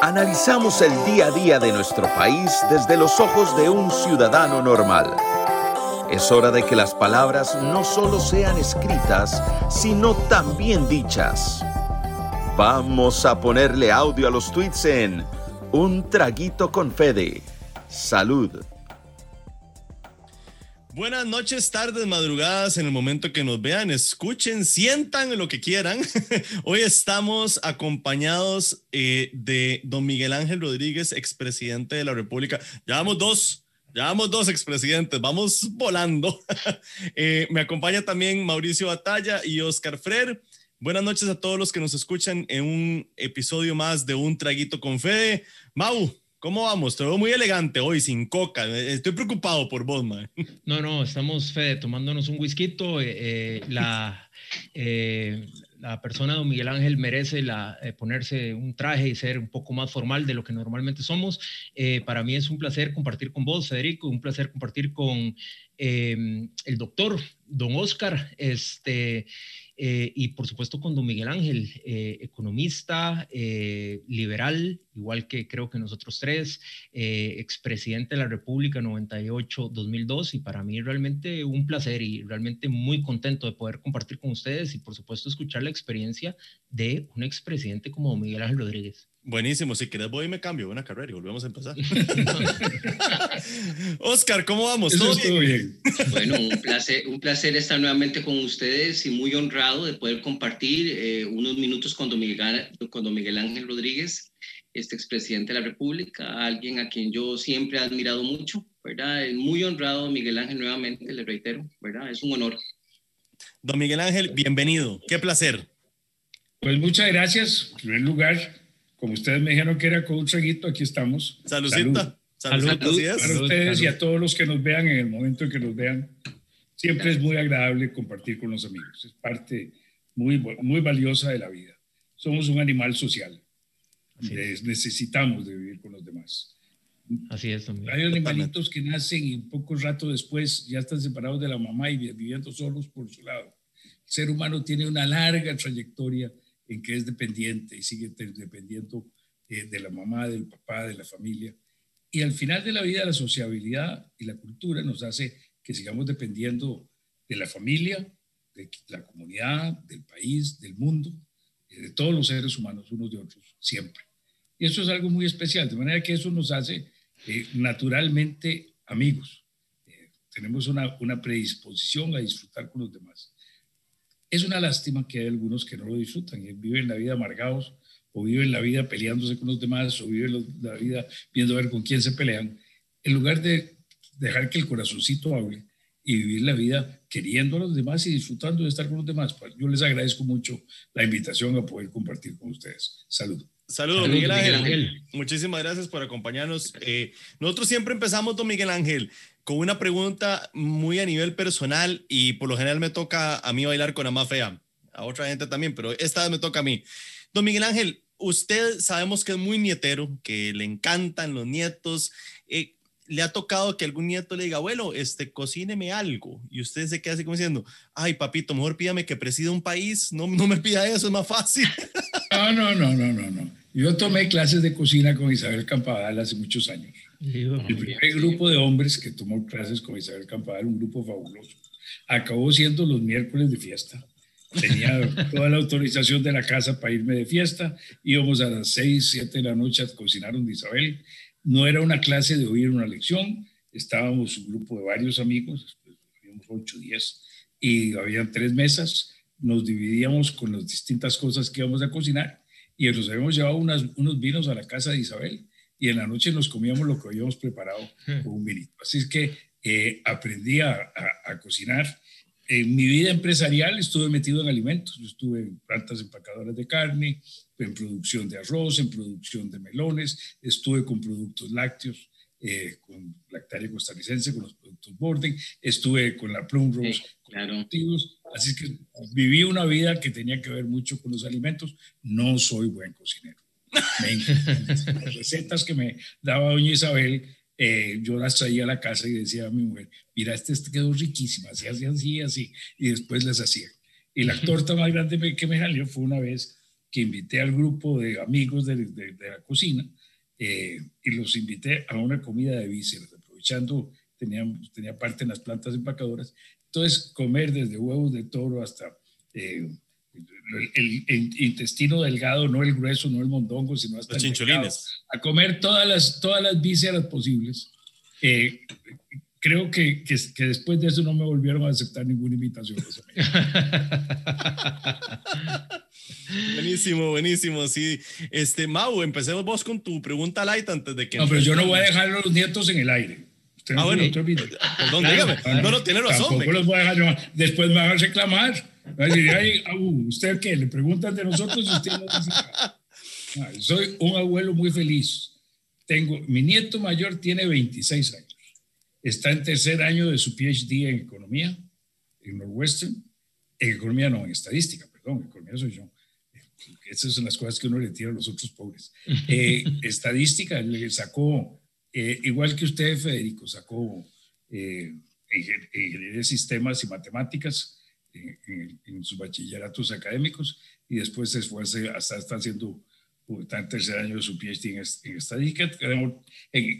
Analizamos el día a día de nuestro país desde los ojos de un ciudadano normal. Es hora de que las palabras no solo sean escritas, sino también dichas. Vamos a ponerle audio a los tweets en Un Traguito con Fede. Salud. Buenas noches, tardes, madrugadas, en el momento que nos vean, escuchen, sientan lo que quieran. Hoy estamos acompañados eh, de don Miguel Ángel Rodríguez, expresidente de la República. Llevamos dos, llevamos dos expresidentes, vamos volando. Eh, me acompaña también Mauricio Batalla y Oscar Frer. Buenas noches a todos los que nos escuchan en un episodio más de Un Traguito con Fede. Mau, ¿Cómo vamos? Te veo muy elegante hoy, sin coca. Estoy preocupado por vos, man. No, no, estamos, Fede, tomándonos un whisky. Eh, eh, la, eh, la persona, don Miguel Ángel, merece la, ponerse un traje y ser un poco más formal de lo que normalmente somos. para mí es un placer compartir con vos, Federico, un placer compartir con el doctor, don Oscar. Este, eh, y por supuesto con don Miguel Ángel, eh, economista, eh, liberal, igual que creo que nosotros tres, expresidente de la República 98-2002 y para mí realmente un placer y realmente muy contento de poder compartir con ustedes y por supuesto escuchar la experiencia de un expresidente como don Miguel Ángel Rodríguez. Buenísimo, si quieres voy y me cambio una carrera y volvemos a empezar. Oscar, ¿cómo vamos? ¿Todo, bien? Bueno, un placer, un placer estar nuevamente con ustedes y muy honrado de poder compartir eh, unos minutos con don, Miguel, con don Miguel Ángel Rodríguez, este expresidente de la República, alguien a quien yo siempre he admirado mucho, ¿verdad? Muy honrado, Miguel Ángel, nuevamente, le reitero, ¿verdad? Es un honor. Don Miguel Ángel, bienvenido, qué placer. Pues muchas gracias, en primer lugar como ustedes me dijeron que era con un traguito, aquí estamos. Saludcita. Salud. Salud. Para ustedes y a todos los que nos vean en el momento en que nos vean. Siempre es muy agradable compartir con los amigos. Es parte muy, muy valiosa de la vida. Somos un animal social. necesitamos de vivir con los demás. Así es también. Hay animalitos que nacen y un poco rato después ya están separados de la mamá y viviendo solos por su lado. El ser humano tiene una larga trayectoria en que es dependiente y sigue dependiendo eh, de la mamá, del papá, de la familia. Y al final de la vida, la sociabilidad y la cultura nos hace que sigamos dependiendo de la familia, de la comunidad, del país, del mundo, eh, de todos los seres humanos, unos de otros, siempre. Y eso es algo muy especial, de manera que eso nos hace eh, naturalmente amigos. tenemos una, una predisposición a disfrutar con los demás. Es una lástima que hay algunos que no lo disfrutan y viven la vida amargados o viven la vida peleándose con los demás o viven la vida viendo a ver con quién se pelean, en lugar de dejar que el corazoncito hable y vivir la vida queriendo a los demás y disfrutando de estar con los demás. Pues, yo les agradezco mucho la invitación a poder compartir con ustedes. Saludos. Saludos, Miguel, Ángel. Muchísimas gracias por acompañarnos. Eh, nosotros siempre empezamos, don Miguel Ángel, con una pregunta muy a nivel personal y por lo general me toca a mí bailar con la más fea, a otra gente también, pero esta vez me toca a mí. Don Miguel Ángel, usted sabemos que es muy nietero, que le encantan los nietos. Eh, le ha tocado que algún nieto le diga, abuelo, este, cocíneme algo. Y usted se queda así como diciendo, ay, papito, mejor pídame que presida un país. No, no me pida eso, es más fácil. No, no, no, no, no, no. Yo tomé clases de cocina con Isabel Campadal hace muchos años. El primer grupo de hombres que tomó clases con Isabel Campadal, un grupo fabuloso, acabó siendo los miércoles de fiesta. Tenía toda la autorización de la casa para irme de fiesta. Íbamos a las 6, 7 de la noche a cocinar donde Isabel. No era una clase de oír una lección. Estábamos un grupo de varios amigos, habíamos 8, 10, y habían tres mesas. Nos dividíamos con las distintas cosas que íbamos a cocinar y nos habíamos llevado unos vinos a la casa de Isabel y en la noche nos comíamos lo que habíamos preparado hmm. con un vinito. Así es que eh, aprendí a, cocinar. En mi vida empresarial estuve metido en alimentos, estuve en plantas empacadoras de carne, en producción de arroz, en producción de melones, estuve con productos lácteos, eh, con Lactaria Costarricense, con los productos Borden, estuve con la Plum Rose, con los así que viví una vida que tenía que ver mucho con los alimentos. No soy buen cocinero las recetas que me daba doña Isabel, eh, yo las traía a la casa y decía a mi mujer, mira, este, este quedó riquísima, así, así, así, así, y después las hacía. Y la torta más grande que me salió fue una vez que invité al grupo de amigos de, de, la cocina eh, y los invité a una comida de vísceras, aprovechando, tenía, tenía parte en las plantas empacadoras. Entonces, comer desde huevos de toro hasta eh, el, intestino delgado, no el grueso, no el mondongo, sino hasta los chinchulines. a comer todas las, todas las vísceras posibles. Eh, creo que, que, que, después de eso no me volvieron a aceptar ninguna invitación. buenísimo, buenísimo, sí. Este, Mau, empecemos vos con tu pregunta light antes de que... No, pero yo no voy a dejar a los nietos en el aire. ah, bueno. Perdón, dígame. No, no, tiene razón. Los voy a dejar, después me van a reclamar. Va a decir, Ay, ¿usted qué? Le preguntan de nosotros y usted no dice ah, Soy un abuelo muy feliz. Tengo, mi nieto mayor tiene 26 años está en tercer año de su PhD en economía en Northwestern, en economía no, en estadística, perdón, economía soy yo. Esas son las cosas que uno le tira a los otros pobres. Eh, estadística, le sacó, eh, igual que usted, Federico, sacó eh, ingeniería de sistemas y matemáticas en, en, sus bachilleratos académicos y después se fue hasta está haciendo está en tercer año de su PhD en, estadística.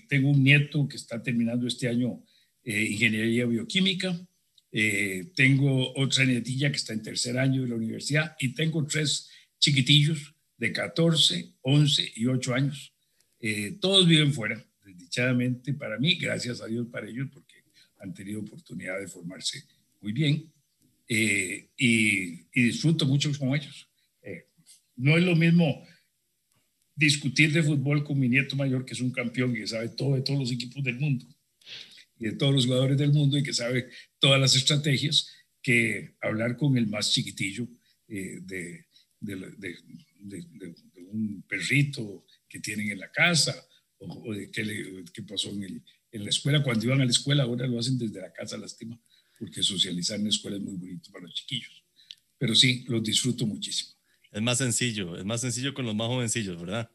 Tengo, un nieto que está terminando este año eh, ingeniería bioquímica. Eh, tengo otra nietilla que está en tercer año de la universidad y tengo tres chiquitillos de 14, 11 y 8 años. Eh, todos viven fuera, desdichadamente para mí, gracias a Dios para ellos, porque han tenido oportunidad de formarse muy bien y, y, disfruto mucho con ellos. no es lo mismo discutir de fútbol con mi nieto mayor, que es un campeón y que sabe todo de todos los equipos del mundo y de todos los jugadores del mundo y que sabe todas las estrategias, que hablar con el más chiquitillo eh, de, de, un perrito que tienen en la casa o, de qué, le, qué pasó en, el, en, la escuela. Cuando iban a la escuela, ahora lo hacen desde la casa, lástima, porque socializar en la escuela es muy bonito para los chiquillos. Pero sí, los disfruto muchísimo. Es más sencillo, es más sencillo con los más jovencillos, ¿verdad?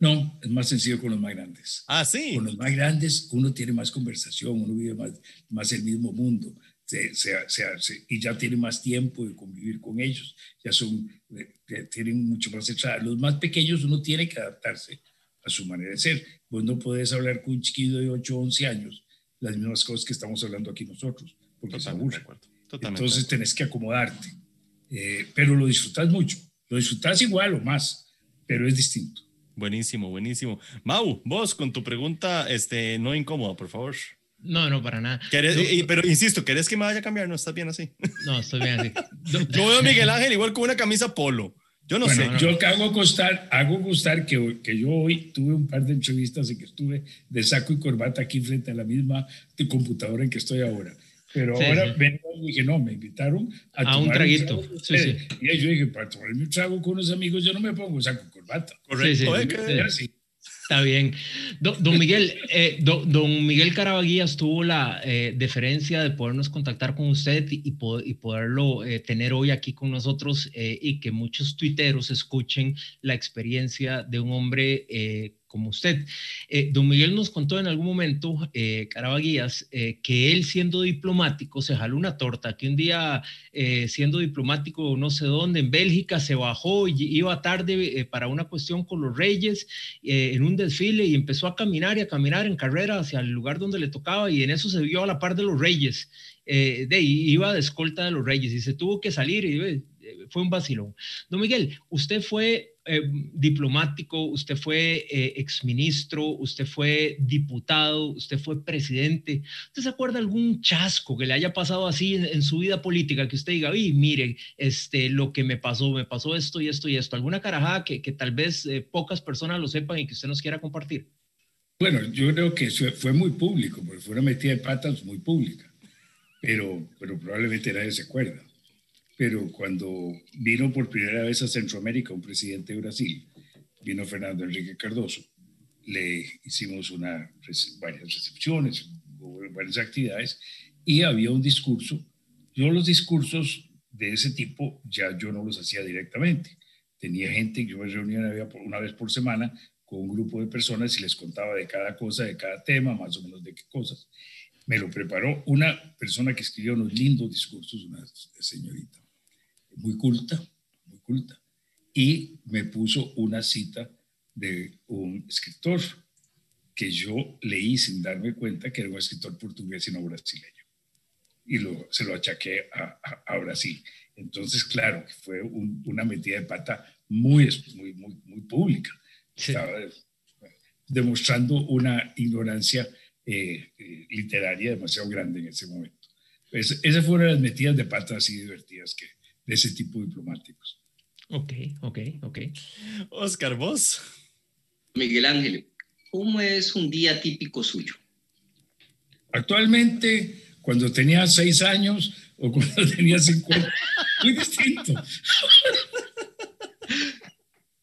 No, es más sencillo con los más grandes. Ah, sí. Con los más grandes uno tiene más conversación, uno vive más, más el mismo mundo se, se, y ya tiene más tiempo de convivir con ellos, ya son, tienen mucho más entrada. Los más pequeños uno tiene que adaptarse a su manera de ser. Vos no puedes hablar con un chiquillo de 8 o 11 años las mismas cosas que estamos hablando aquí nosotros, porque se aburre. Entonces tenés que acomodarte, eh, pero lo disfrutas mucho. Lo disfrutas igual o más, pero es distinto. Buenísimo, buenísimo. Mau, vos con tu pregunta este, no incómoda, por favor. No, no, para nada. pero insisto, ¿querés que me vaya a cambiar? ¿No estás bien así? No, estoy bien así. Yo veo a Miguel Ángel igual con una camisa polo. Yo no sé. Yo hago constar, hago constar que, que yo hoy tuve un par de entrevistas en que estuve de saco y corbata aquí frente a la misma computadora en que estoy ahora. Pero ahora vengo y dije, no, me invitaron a, un traguito. sí, sí. Y yo dije, para tomarme un trago con unos amigos, yo no me pongo saco corbata. Correcto. Está bien. Don, Miguel, eh, don, Miguel Carabaguías tuvo la eh, deferencia de podernos contactar con usted y, y poderlo eh, tener hoy aquí con nosotros y que muchos tuiteros escuchen la experiencia de un hombre como usted. Eh, don Miguel nos contó en algún momento, eh, eh, que él siendo diplomático se jaló una torta, que un día eh, siendo diplomático no sé dónde, en Bélgica, se bajó y iba tarde para una cuestión con los reyes en un desfile y empezó a caminar y a caminar en carrera hacia el lugar donde le tocaba y en eso se vio a la par de los reyes. de, iba de escolta de los reyes y se tuvo que salir y fue un vacilón. Don Miguel, usted fue eh, diplomático, usted fue eh, exministro, usted fue diputado, usted fue presidente. ¿Usted se acuerda algún chasco que le haya pasado así en, su vida política que usted diga, y mire, este, lo que me pasó, me pasó esto y esto y esto? ¿Alguna carajada que, que tal vez eh, pocas personas lo sepan y que usted nos quiera compartir? Bueno, yo creo que fue muy público, porque fue una metida de patas muy pública, pero, pero probablemente nadie se acuerda pero cuando vino por primera vez a Centroamérica un presidente de Brasil, vino Fernando Enrique Cardoso, le hicimos una, varias recepciones, varias actividades y había un discurso. Yo los discursos de ese tipo ya yo no los hacía directamente. Tenía gente, yo me reunía una vez por semana con un grupo de personas y les contaba de cada cosa, de cada tema, más o menos de qué cosas. Me lo preparó una persona que escribió unos lindos discursos, una señorita muy culta, muy culta. y me puso una cita de un escritor que yo leí sin darme cuenta que era un escritor portugués y no brasileño. Y lo, se lo achaqué a, a, Brasil. Entonces, claro, fue una metida de pata muy, muy, muy, muy pública. Estaba demostrando una ignorancia eh, eh, literaria demasiado grande en ese momento. Pues, esas fueron las metidas de pata así divertidas que, de ese tipo diplomáticos. Ok, ok, ok. Oscar, vos. Miguel Ángel, ¿cómo es un día típico suyo? Actualmente, cuando tenía seis años o cuando tenía cinco, muy distinto.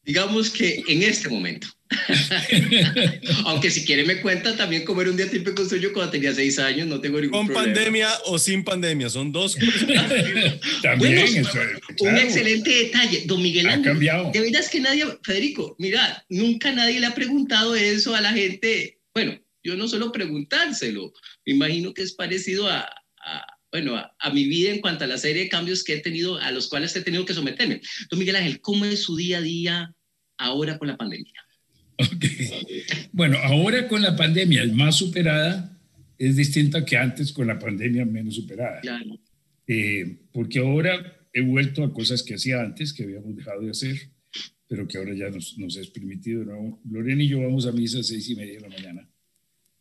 Digamos que en este momento. Aunque si quiere me cuenta también cómo era un día típico suyo cuando tenía seis años, no tengo ningún Con problema. pandemia o sin pandemia, son dos también, Un excelente detalle. Don Miguel Ángel, cambiado. de verdad es que nadie, Federico, mira, nunca nadie le ha preguntado eso a la gente. Bueno, yo no suelo preguntárselo, me imagino que es parecido a, bueno, a, mi vida en cuanto a la serie de cambios que he tenido, a los cuales he tenido que someterme. Don Miguel Ángel, ¿cómo es su día a día ahora con la pandemia? Okay. Bueno, ahora con la pandemia más superada es distinta que antes con la pandemia menos superada. Claro. Eh, porque ahora he vuelto a cosas que hacía antes, que habíamos dejado de hacer, pero que ahora ya nos, nos es permitido. ¿no? Lorena y yo vamos a misa a seis y media de la mañana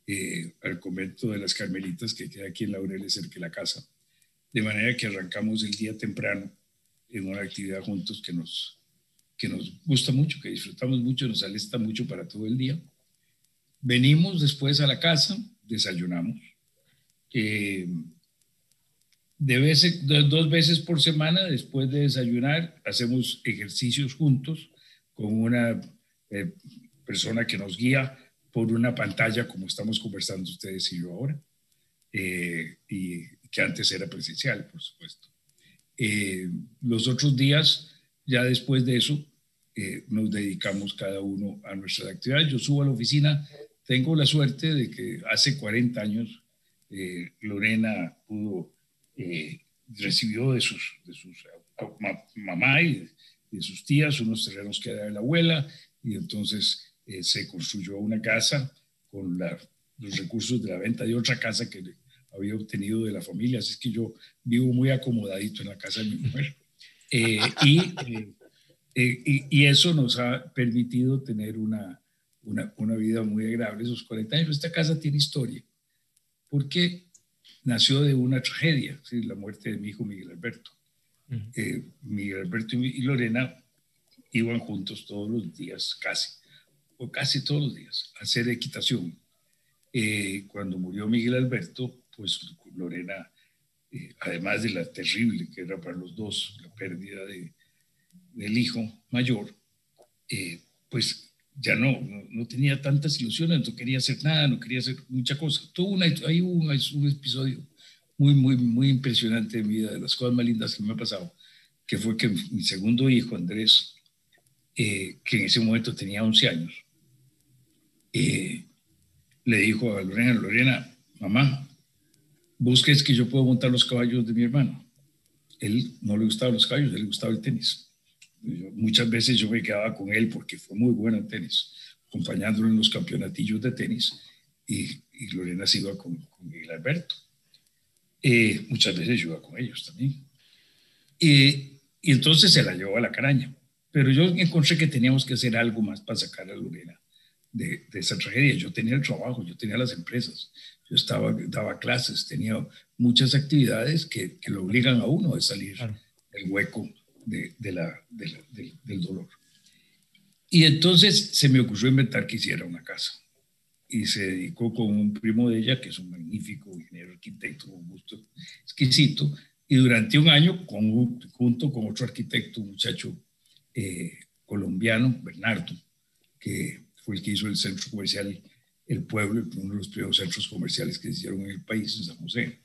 eh, al convento de las Carmelitas, que queda aquí en Laureles, cerca de la casa. De manera que arrancamos el día temprano en una actividad juntos que nos, que nos gusta mucho, que disfrutamos mucho, nos alista mucho para todo el día. Venimos después a la casa, desayunamos. Eh, de veces, dos veces por semana, después de desayunar, hacemos ejercicios juntos con una eh, persona que nos guía por una pantalla, como estamos conversando ustedes y yo ahora, eh, y que antes era presencial, por supuesto. los otros días ya después de eso, eh, nos dedicamos cada uno a nuestras actividades. Yo subo a la oficina, tengo la suerte de que hace 40 años eh, Lorena pudo, eh, recibió de sus, de sus mamá y de, sus tías unos terrenos que era de la abuela y entonces se construyó una casa con los recursos de la venta de otra casa que había obtenido de la familia. Así es que yo vivo muy acomodadito en la casa de mi mujer. Eh, eh, y, y, eso nos ha permitido tener una, una, una, vida muy agradable esos 40 años. Esta casa tiene historia, porque nació de una tragedia, la muerte de mi hijo Miguel Alberto. Eh, Miguel Alberto y Lorena iban juntos todos los días, casi, o casi todos los días, a hacer equitación. cuando murió Miguel Alberto, pues Lorena eh, además de la terrible que era para los dos la pérdida de, del hijo mayor, eh, pues ya no, no, tenía tantas ilusiones, no quería hacer nada, no quería hacer mucha cosa. Tuvo una, hay un, un, episodio muy, muy, muy impresionante de mi vida, de las cosas más lindas que me ha pasado, que fue que mi segundo hijo, Andrés, eh, que en ese momento tenía 11 años, le dijo a Lorena, Lorena, mamá, busques que yo puedo montar los caballos de mi hermano. Él no le gustaban los caballos, él le gustaba el tenis. muchas veces yo me quedaba con él porque fue muy bueno en tenis, acompañándolo en los campeonatillos de tenis y, Lorena se iba con, con Miguel Alberto. Eh, muchas veces yo iba con ellos también. y entonces se la llevó a la caraña. Pero yo encontré que teníamos que hacer algo más para sacar a Lorena de, de, esa tragedia. Yo tenía el trabajo, yo tenía las empresas, yo estaba, daba clases, tenía muchas actividades que, que lo obligan a uno a salir del hueco de, de la, del, dolor. Y entonces se me ocurrió inventar que hiciera una casa. Y se dedicó con un primo de ella, que es un magnífico ingeniero arquitecto, con gusto exquisito. Y durante un año, con, junto con otro arquitecto, un muchacho eh, colombiano, Bernardo, que fue el que hizo el centro comercial El Pueblo, uno de los primeros centros comerciales que se hicieron en el país, en San José.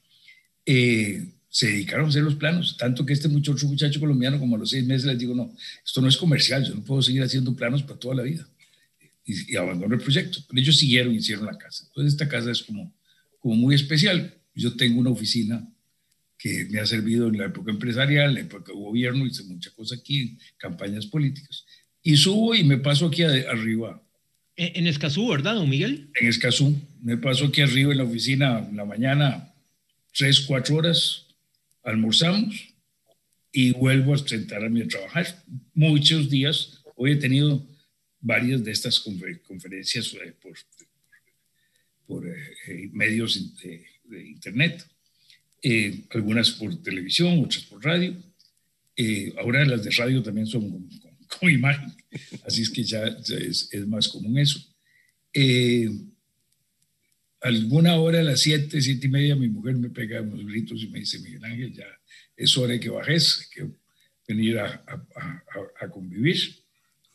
Eh, se dedicaron a hacer los planos, tanto que este muchacho, muchacho colombiano, como a los seis meses les digo, no, esto no es comercial, yo no puedo seguir haciendo planos para toda la vida. Y, y abandonó el proyecto. Pero ellos siguieron hicieron la casa. Entonces esta casa es como, como muy especial. Yo tengo una oficina que me ha servido en la época empresarial, en la época de gobierno, hice mucha cosa aquí, campañas políticas. Y subo y me paso aquí arriba. En Escazú, ¿verdad, don Miguel? En Escazú. Me paso aquí arriba en la oficina en la mañana, tres, cuatro horas, almorzamos y vuelvo a sentarme a trabajar. Muchos días, hoy he tenido varias de estas conferencias eh, por, eh, eh, medios de, internet, algunas por televisión, otras por radio. ahora las de radio también son con, imagen, así es que ya, es, es, más común eso. alguna hora a las siete, siete y media, mi mujer me pega unos gritos y me dice, Miguel Ángel, ya es hora de que bajes, que venir a, a, convivir.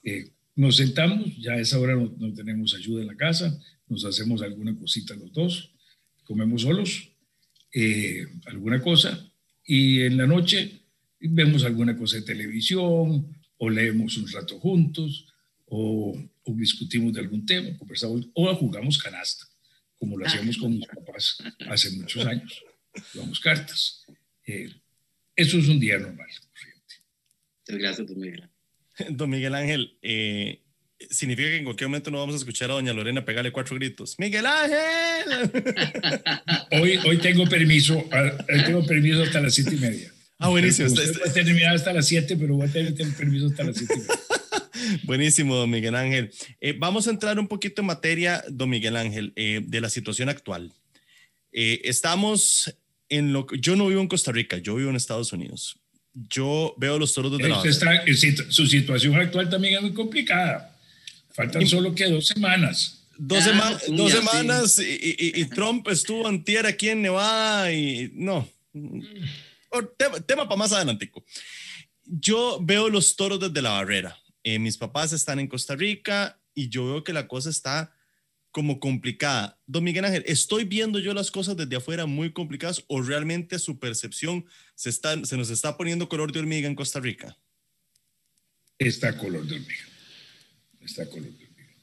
Eh, nos sentamos, ya a esa hora no, tenemos ayuda en la casa, nos hacemos alguna cosita los dos, comemos solos, eh, alguna cosa, y en la noche vemos alguna cosa de televisión, o leemos un rato juntos, o, discutimos de algún tema, conversamos, o jugamos canasta, como lo hacíamos con mis papás hace muchos años, jugamos cartas. Eh, eso es un día normal. Muchas gracias, don Miguel. Don Miguel Ángel, eh, significa que en cualquier momento no vamos a escuchar a doña Lorena pegarle cuatro gritos. ¡Miguel Ángel! hoy, hoy tengo permiso, hoy tengo permiso hasta las siete y media. Ah, buenísimo. Usted puede terminar hasta las siete, pero voy a tener permiso hasta las siete y media. Buenísimo, don Miguel Ángel. Eh, vamos a entrar un poquito en materia, don Miguel Ángel, eh, de la situación actual. estamos en lo yo no vivo en Costa Rica, yo vivo en Estados Unidos. Yo veo los toros de la Su situación actual también es muy complicada. Faltan solo que dos semanas. Dos, ah, dos semanas y, Trump estuvo antier aquí en Nevada y no. Tema, para más adelante. Yo veo los toros desde la barrera. Eh, mis papás están en Costa Rica y yo veo que la cosa está como complicada. Don Miguel Ángel, ¿estoy viendo yo las cosas desde afuera muy complicadas o realmente su percepción se, está, se nos está poniendo color de hormiga en Costa Rica? Está color de hormiga. Está color de hormiga.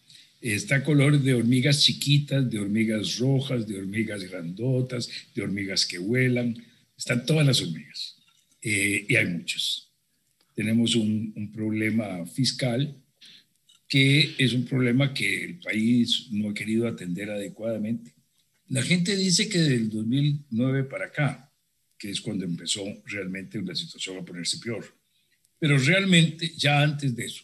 Está color de hormigas chiquitas, de hormigas rojas, de hormigas grandotas, de hormigas que vuelan. Están todas las hormigas. Eh, y hay muchas. Tenemos un, un problema fiscal que es un problema que el país no ha querido atender adecuadamente. La gente dice que del 2009 para acá, que es cuando empezó realmente la situación a ponerse peor, pero realmente ya antes de eso,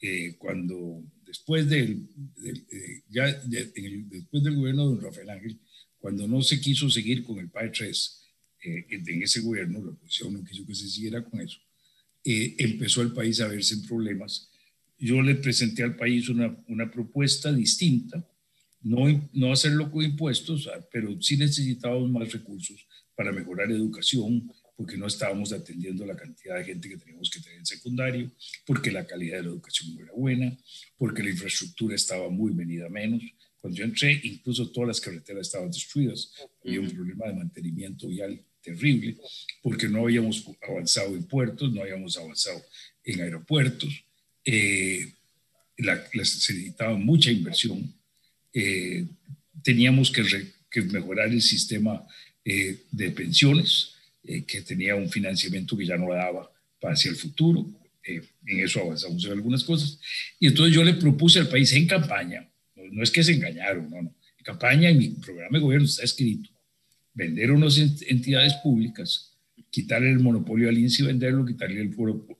eh, cuando después del, eh, ya, después del gobierno de don Rafael Ángel, cuando no se quiso seguir con el PAE 3 eh, en ese gobierno, la oposición no quiso que se siguiera con eso, empezó el país a verse en problemas yo le presenté al país una, una propuesta distinta, no, no hacerlo con impuestos, ah, pero sí necesitábamos más recursos para mejorar educación, porque no estábamos atendiendo la cantidad de gente que teníamos que tener en secundario, porque la calidad de la educación no era buena, porque la infraestructura estaba muy venida menos. Cuando yo entré, incluso todas las carreteras estaban destruidas. Había un problema de mantenimiento vial terrible, porque no habíamos avanzado en puertos, no habíamos avanzado en aeropuertos. Eh, la, se necesitaba mucha inversión, eh, teníamos que, mejorar el sistema eh, de pensiones, que tenía un financiamiento que ya no daba para hacia el futuro, en eso avanzamos en algunas cosas, y entonces yo le propuse al país en campaña, no, es que se engañaron, no, no, en campaña en mi programa de gobierno está escrito, vender unas entidades públicas quitarle el monopolio al INSI, venderlo, quitarle el,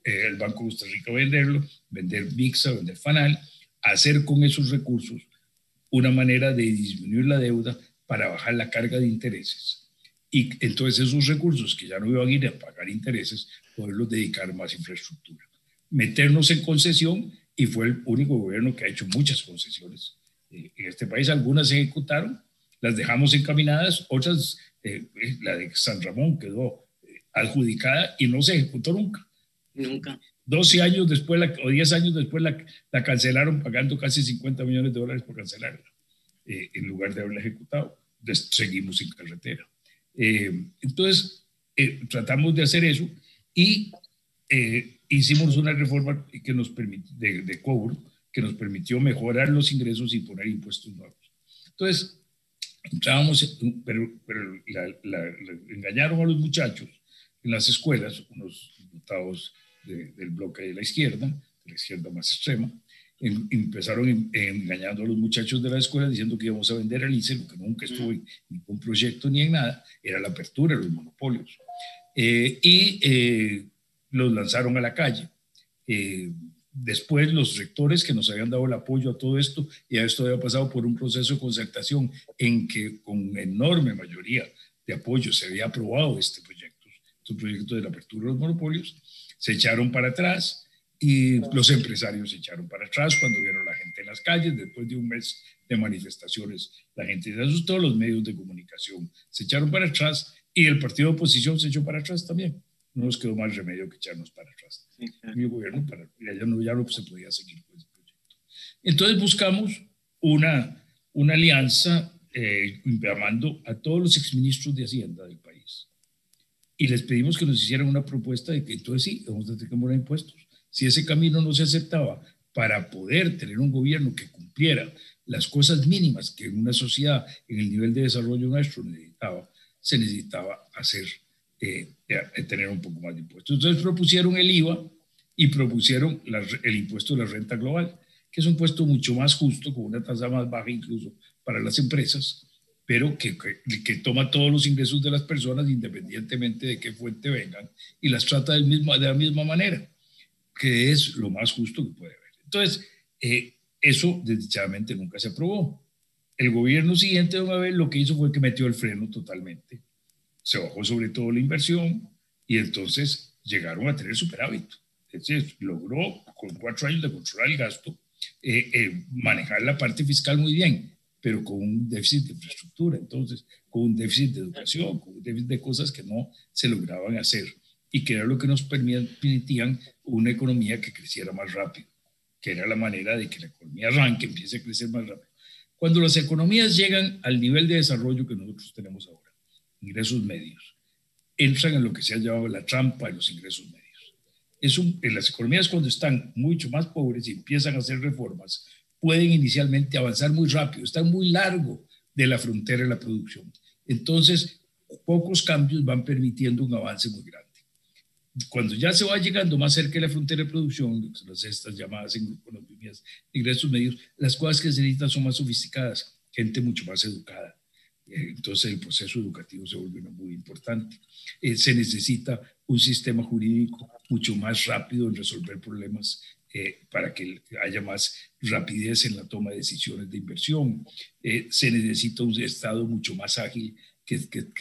eh, el Banco de Costa Rica, venderlo, vender VIXA, vender FANAL, hacer con esos recursos una manera de disminuir la deuda para bajar la carga de intereses. Y entonces esos recursos que ya no iban a ir a pagar intereses, poderlos dedicar más infraestructura. Meternos en concesión y fue el único gobierno que ha hecho muchas concesiones. Eh, en este país algunas se ejecutaron, las dejamos encaminadas, otras, eh, la de San Ramón quedó adjudicada y no se ejecutó nunca. Nunca. 12 años después, o 10 años después, la, la, cancelaron pagando casi 50 millones de dólares por cancelarla, eh, en lugar de haberla ejecutado. seguimos sin carretera. Eh, entonces, eh, tratamos de hacer eso y hicimos una reforma que nos de, de cobro que nos permitió mejorar los ingresos y poner impuestos nuevos. Entonces, entrábamos, pero, pero engañaron a los muchachos en las escuelas, unos diputados del bloque de la izquierda, de la izquierda más extrema, empezaron engañando a los muchachos de la escuela diciendo que íbamos a vender el ICE, lo que nunca estuvo en ningún proyecto ni en nada, era la apertura de los monopolios. Eh, y eh, los lanzaron a la calle. Eh, después los rectores que nos habían dado el apoyo a todo esto, y a esto había pasado por un proceso de concertación en que con enorme mayoría de apoyo se había aprobado este proyecto, este proyecto de la apertura de los monopolios, se echaron para atrás y los empresarios se echaron para atrás cuando vieron a la gente en las calles, después de un mes de manifestaciones, la gente se asustó, los medios de comunicación se echaron para atrás y el partido de oposición se echó para atrás también. No nos quedó más remedio que echarnos para atrás. el gobierno, para, ya, no, ya no se podía seguir con ese proyecto. Entonces buscamos una, una alianza eh, llamando a todos los exministros de Hacienda del país. Y les pedimos que nos hicieran una propuesta de que entonces sí, vamos a tener que poner impuestos si ese camino no se aceptaba para poder tener un gobierno que cumpliera las cosas mínimas que en una sociedad en el nivel de desarrollo nuestro necesitaba, se necesitaba hacer, eh, eh, tener un poco más de impuestos. Entonces propusieron el IVA y propusieron el impuesto de la renta global, que es un impuesto mucho más justo, con una tasa más baja incluso para las empresas, pero que, que, que, toma todos los ingresos de las personas independientemente de qué fuente vengan y las trata del mismo, de la misma manera que es lo más justo que puede haber. Entonces, eh, eso desdichadamente nunca se aprobó. El gobierno siguiente de una vez lo que hizo fue que metió el freno totalmente. Se bajó sobre todo la inversión y entonces llegaron a tener superávit. Es decir, logró con cuatro años de controlar el gasto eh, eh, manejar la parte fiscal muy bien, pero con un déficit de infraestructura, entonces, con un déficit de educación, con un déficit de cosas que no se lograban hacer y que era lo que nos permitían una economía que creciera más rápido, que era la manera de que la economía arranque, empiece a crecer más rápido. Cuando las economías llegan al nivel de desarrollo que nosotros tenemos ahora, ingresos medios, entran en lo que se ha llamado la trampa de los ingresos medios. Es un, en las economías cuando están mucho más pobres y empiezan a hacer reformas, pueden inicialmente avanzar muy rápido, están muy largo de la frontera de la producción. Entonces, pocos cambios van permitiendo un avance muy grande cuando ya se va llegando más cerca de la frontera de producción, las estas llamadas en economías ingresos medios, las cosas que se necesitan son más sofisticadas, gente mucho más educada. Eh, entonces el proceso educativo se vuelve muy importante. Eh, se necesita un sistema jurídico mucho más rápido en resolver problemas eh, para que haya más rapidez en la toma de decisiones de inversión. se necesita un Estado mucho más ágil que,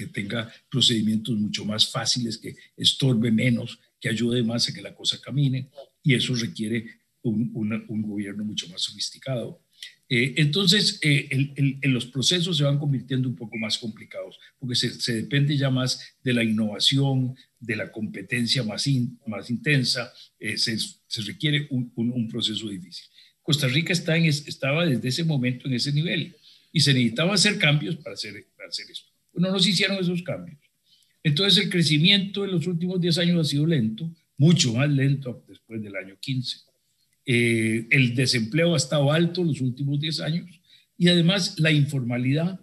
tenga procedimientos mucho más fáciles, que estorbe menos, que ayude más a que la cosa camine, y eso requiere un, un gobierno mucho más sofisticado. Eh, entonces, eh, los procesos se van convirtiendo un poco más complicados, porque se, depende ya más de la innovación, de la competencia más, intensa, eh, se, requiere un, un, proceso difícil. Costa Rica estaba desde ese momento en ese nivel y se necesitaba hacer cambios para hacer, para hacer esto no nos hicieron esos cambios. Entonces el crecimiento en los últimos 10 años ha sido lento, mucho más lento después del año 15. Eh, el desempleo ha estado alto en los últimos 10 años y además la informalidad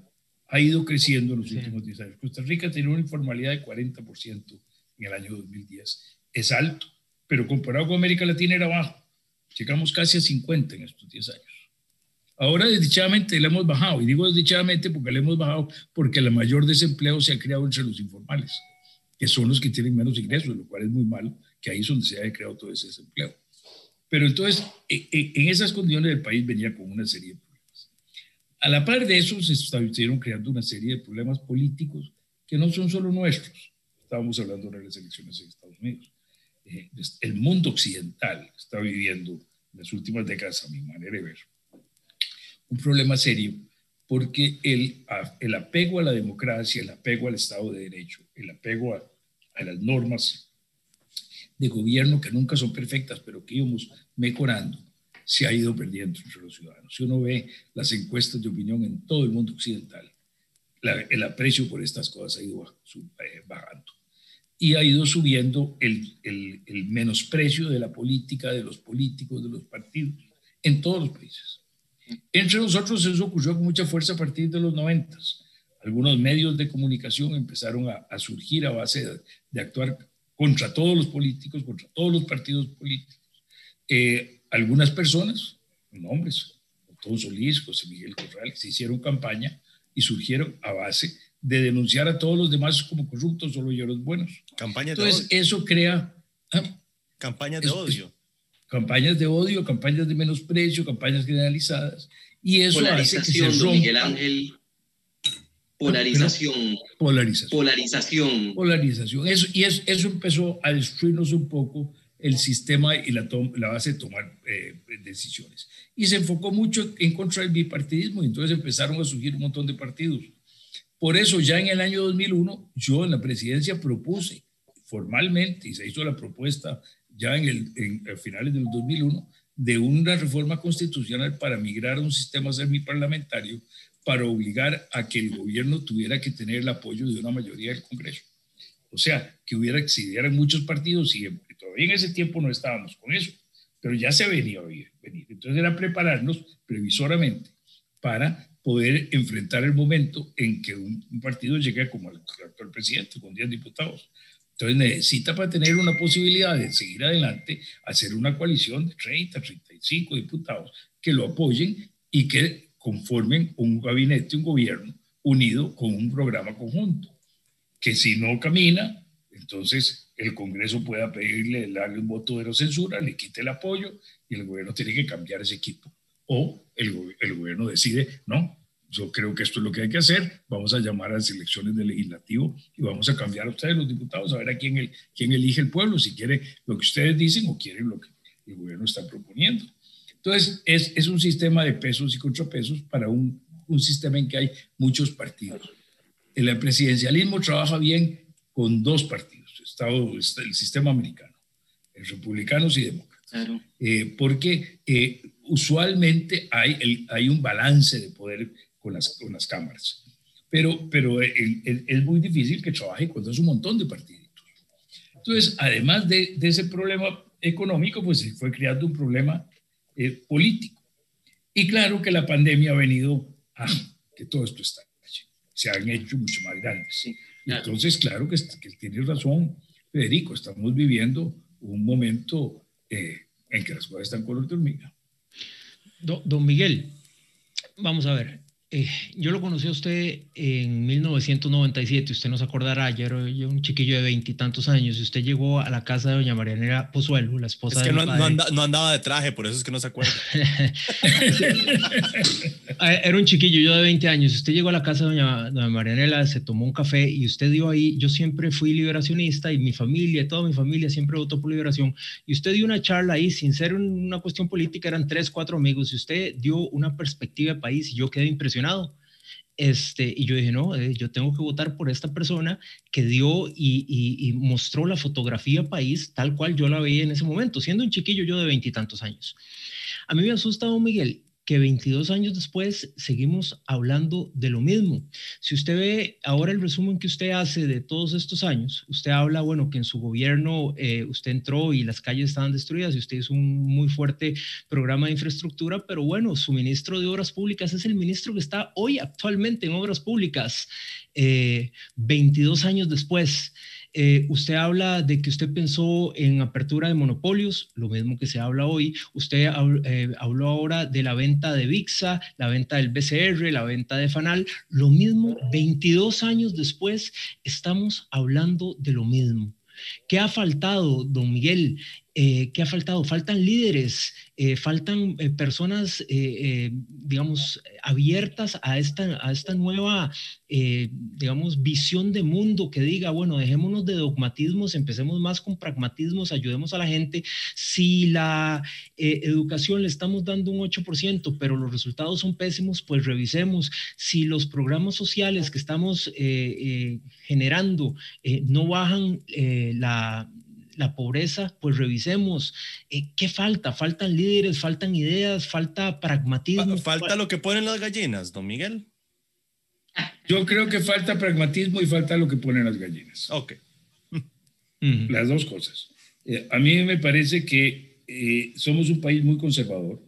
ha ido creciendo en los últimos 10 años. Costa Rica tiene una informalidad de 40% en el año 2010. Es alto, pero comparado con América Latina era bajo. Llegamos casi a 50 en estos 10 años. Ahora desdichadamente le hemos bajado, y digo desdichadamente porque le hemos bajado porque el mayor desempleo se ha creado entre los informales, que son los que tienen menos ingresos, lo cual es muy malo, que ahí es donde se ha creado todo ese desempleo. Pero entonces, e, e, en esas condiciones el país venía con una serie de problemas. A la par de eso, se estuvieron creando una serie de problemas políticos que no son solo nuestros. Estábamos hablando de las elecciones en Estados Unidos. Eh, el mundo occidental está viviendo en las últimas décadas, a mi manera de ver, un problema serio porque el, el apego a la democracia, el apego al Estado de Derecho, el apego a, a las normas de gobierno que nunca son perfectas, pero que íbamos mejorando, se ha ido perdiendo entre los ciudadanos. Si uno ve las encuestas de opinión en todo el mundo occidental, el aprecio por estas cosas ha ido eh, bajando y ha ido subiendo el, el, el menosprecio de la política, de los políticos, de los partidos, en todos los países. Entre nosotros eso ocurrió con mucha fuerza a partir de los noventas, algunos medios de comunicación empezaron a, surgir a base de, actuar contra todos los políticos, contra todos los partidos políticos. Eh, algunas personas, nombres, Otón Solís, José Miguel Corral, se hicieron campaña y surgieron a base de denunciar a todos los demás como corruptos, solo yo los buenos. Campañas Entonces, eso crea... ¿ah? Campañas de odio. campañas de odio, campañas de menosprecio, campañas generalizadas. Y eso hace que se rompa, Miguel Ángel Polarización. Polarización. Polarización. Polarización. Eso, y eso empezó a destruirnos un poco el sistema y la, la base de tomar eh, decisiones. Y se enfocó mucho en contra del bipartidismo y entonces empezaron a surgir un montón de partidos. Por eso ya en el año 2001 yo en la presidencia propuse formalmente, y se hizo la propuesta ya en, el, en finales del 2001, de una reforma constitucional para migrar a un sistema semiparlamentario para obligar a que el gobierno tuviera que tener el apoyo de una mayoría del Congreso. O sea, que hubiera accedieran muchos partidos y todavía en ese tiempo no estábamos con eso, pero ya se venía a venir. Entonces era prepararnos previsoramente para poder enfrentar el momento en que un, partido llegue como el actual presidente, con 10 diputados. Entonces necesita para tener una posibilidad de seguir adelante, hacer una coalición de 30, 35 diputados que lo apoyen y que conformen un gabinete, un gobierno unido con un programa conjunto, que si no camina, entonces el Congreso pueda pedirle, darle un voto de no censura, le quite el apoyo y el gobierno tiene que cambiar ese equipo. O el, gobierno decide, no, yo creo que esto es lo que hay que hacer, vamos a llamar a las elecciones del legislativo y vamos a cambiar a ustedes los diputados, a ver a quién, el, quién elige el pueblo, si quiere lo que ustedes dicen o quieren lo que el gobierno está proponiendo. Entonces, es, es un sistema de pesos y contrapesos para un, un sistema en que hay muchos partidos. El presidencialismo trabaja bien con dos partidos, Estado, el sistema americano, republicanos y demócratas. Eh, porque eh, usualmente hay, el, hay un balance de poder con las, con las cámaras. Pero, pero es muy difícil que trabaje cuando es un montón de partiditos. Entonces, además de, de ese problema económico, pues se fue creando un problema eh, político. Y claro que la pandemia ha venido a que todo esto está, se han hecho mucho más grandes. Entonces, claro que, que, tiene razón, Federico, estamos viviendo un momento eh, en que las cosas están color de hormiga. don Miguel, vamos a ver, eh, yo lo conocí a usted en 1997, usted nos acordará, yo era yo un chiquillo de veintitantos años, y usted llegó a la casa de doña Marianela Pozuelo, la esposa es que no, no, andaba de traje, por eso es que no se acuerda. Ah, era un chiquillo, yo de 20 años, usted llegó a la casa de doña, doña Marianela, se tomó un café y usted dio ahí, yo siempre fui liberacionista y mi familia, toda mi familia siempre votó por liberación, y usted dio una charla ahí sin ser una cuestión política, eran tres, cuatro amigos, y usted dio una perspectiva de país y yo quedé impresionado este, y yo dije, no, eh, yo tengo que votar por esta persona que dio y, mostró la fotografía país tal cual yo la veía en ese momento, siendo un chiquillo yo de veintitantos años. A mí me asusta, don Miguel, que 22 años después seguimos hablando de lo mismo. Si usted ve ahora el resumen que usted hace de todos estos años, usted habla, bueno, que en su gobierno eh, usted entró y las calles estaban destruidas y usted hizo un muy fuerte programa de infraestructura, pero bueno, su ministro de Obras Públicas es el ministro que está hoy actualmente en Obras Públicas, 22 eh, años después. Eh, usted habla de que usted pensó en apertura de monopolios, lo mismo que se habla hoy. Usted eh, habló ahora de la venta de VIXA, la venta del BCR, la venta de Fanal. Lo mismo, 22 años después, estamos hablando de lo mismo. ¿Qué ha faltado, don Miguel? Eh, ¿Qué ha faltado? Faltan líderes, eh, faltan eh, personas, digamos, abiertas a esta, a esta nueva, digamos, visión de mundo que diga, bueno, dejémonos de dogmatismos, empecemos más con pragmatismos, ayudemos a la gente. Si la educación le estamos dando un 8%, pero los resultados son pésimos, pues revisemos. Si los programas sociales que estamos generando no bajan la la pobreza, pues revisemos eh, qué falta. Faltan líderes, faltan ideas, falta pragmatismo. Falta lo que ponen las gallinas, don Miguel. Yo creo que falta pragmatismo y falta lo que ponen las gallinas. Ok. Las dos cosas. Eh, a mí me parece que eh, somos un país muy conservador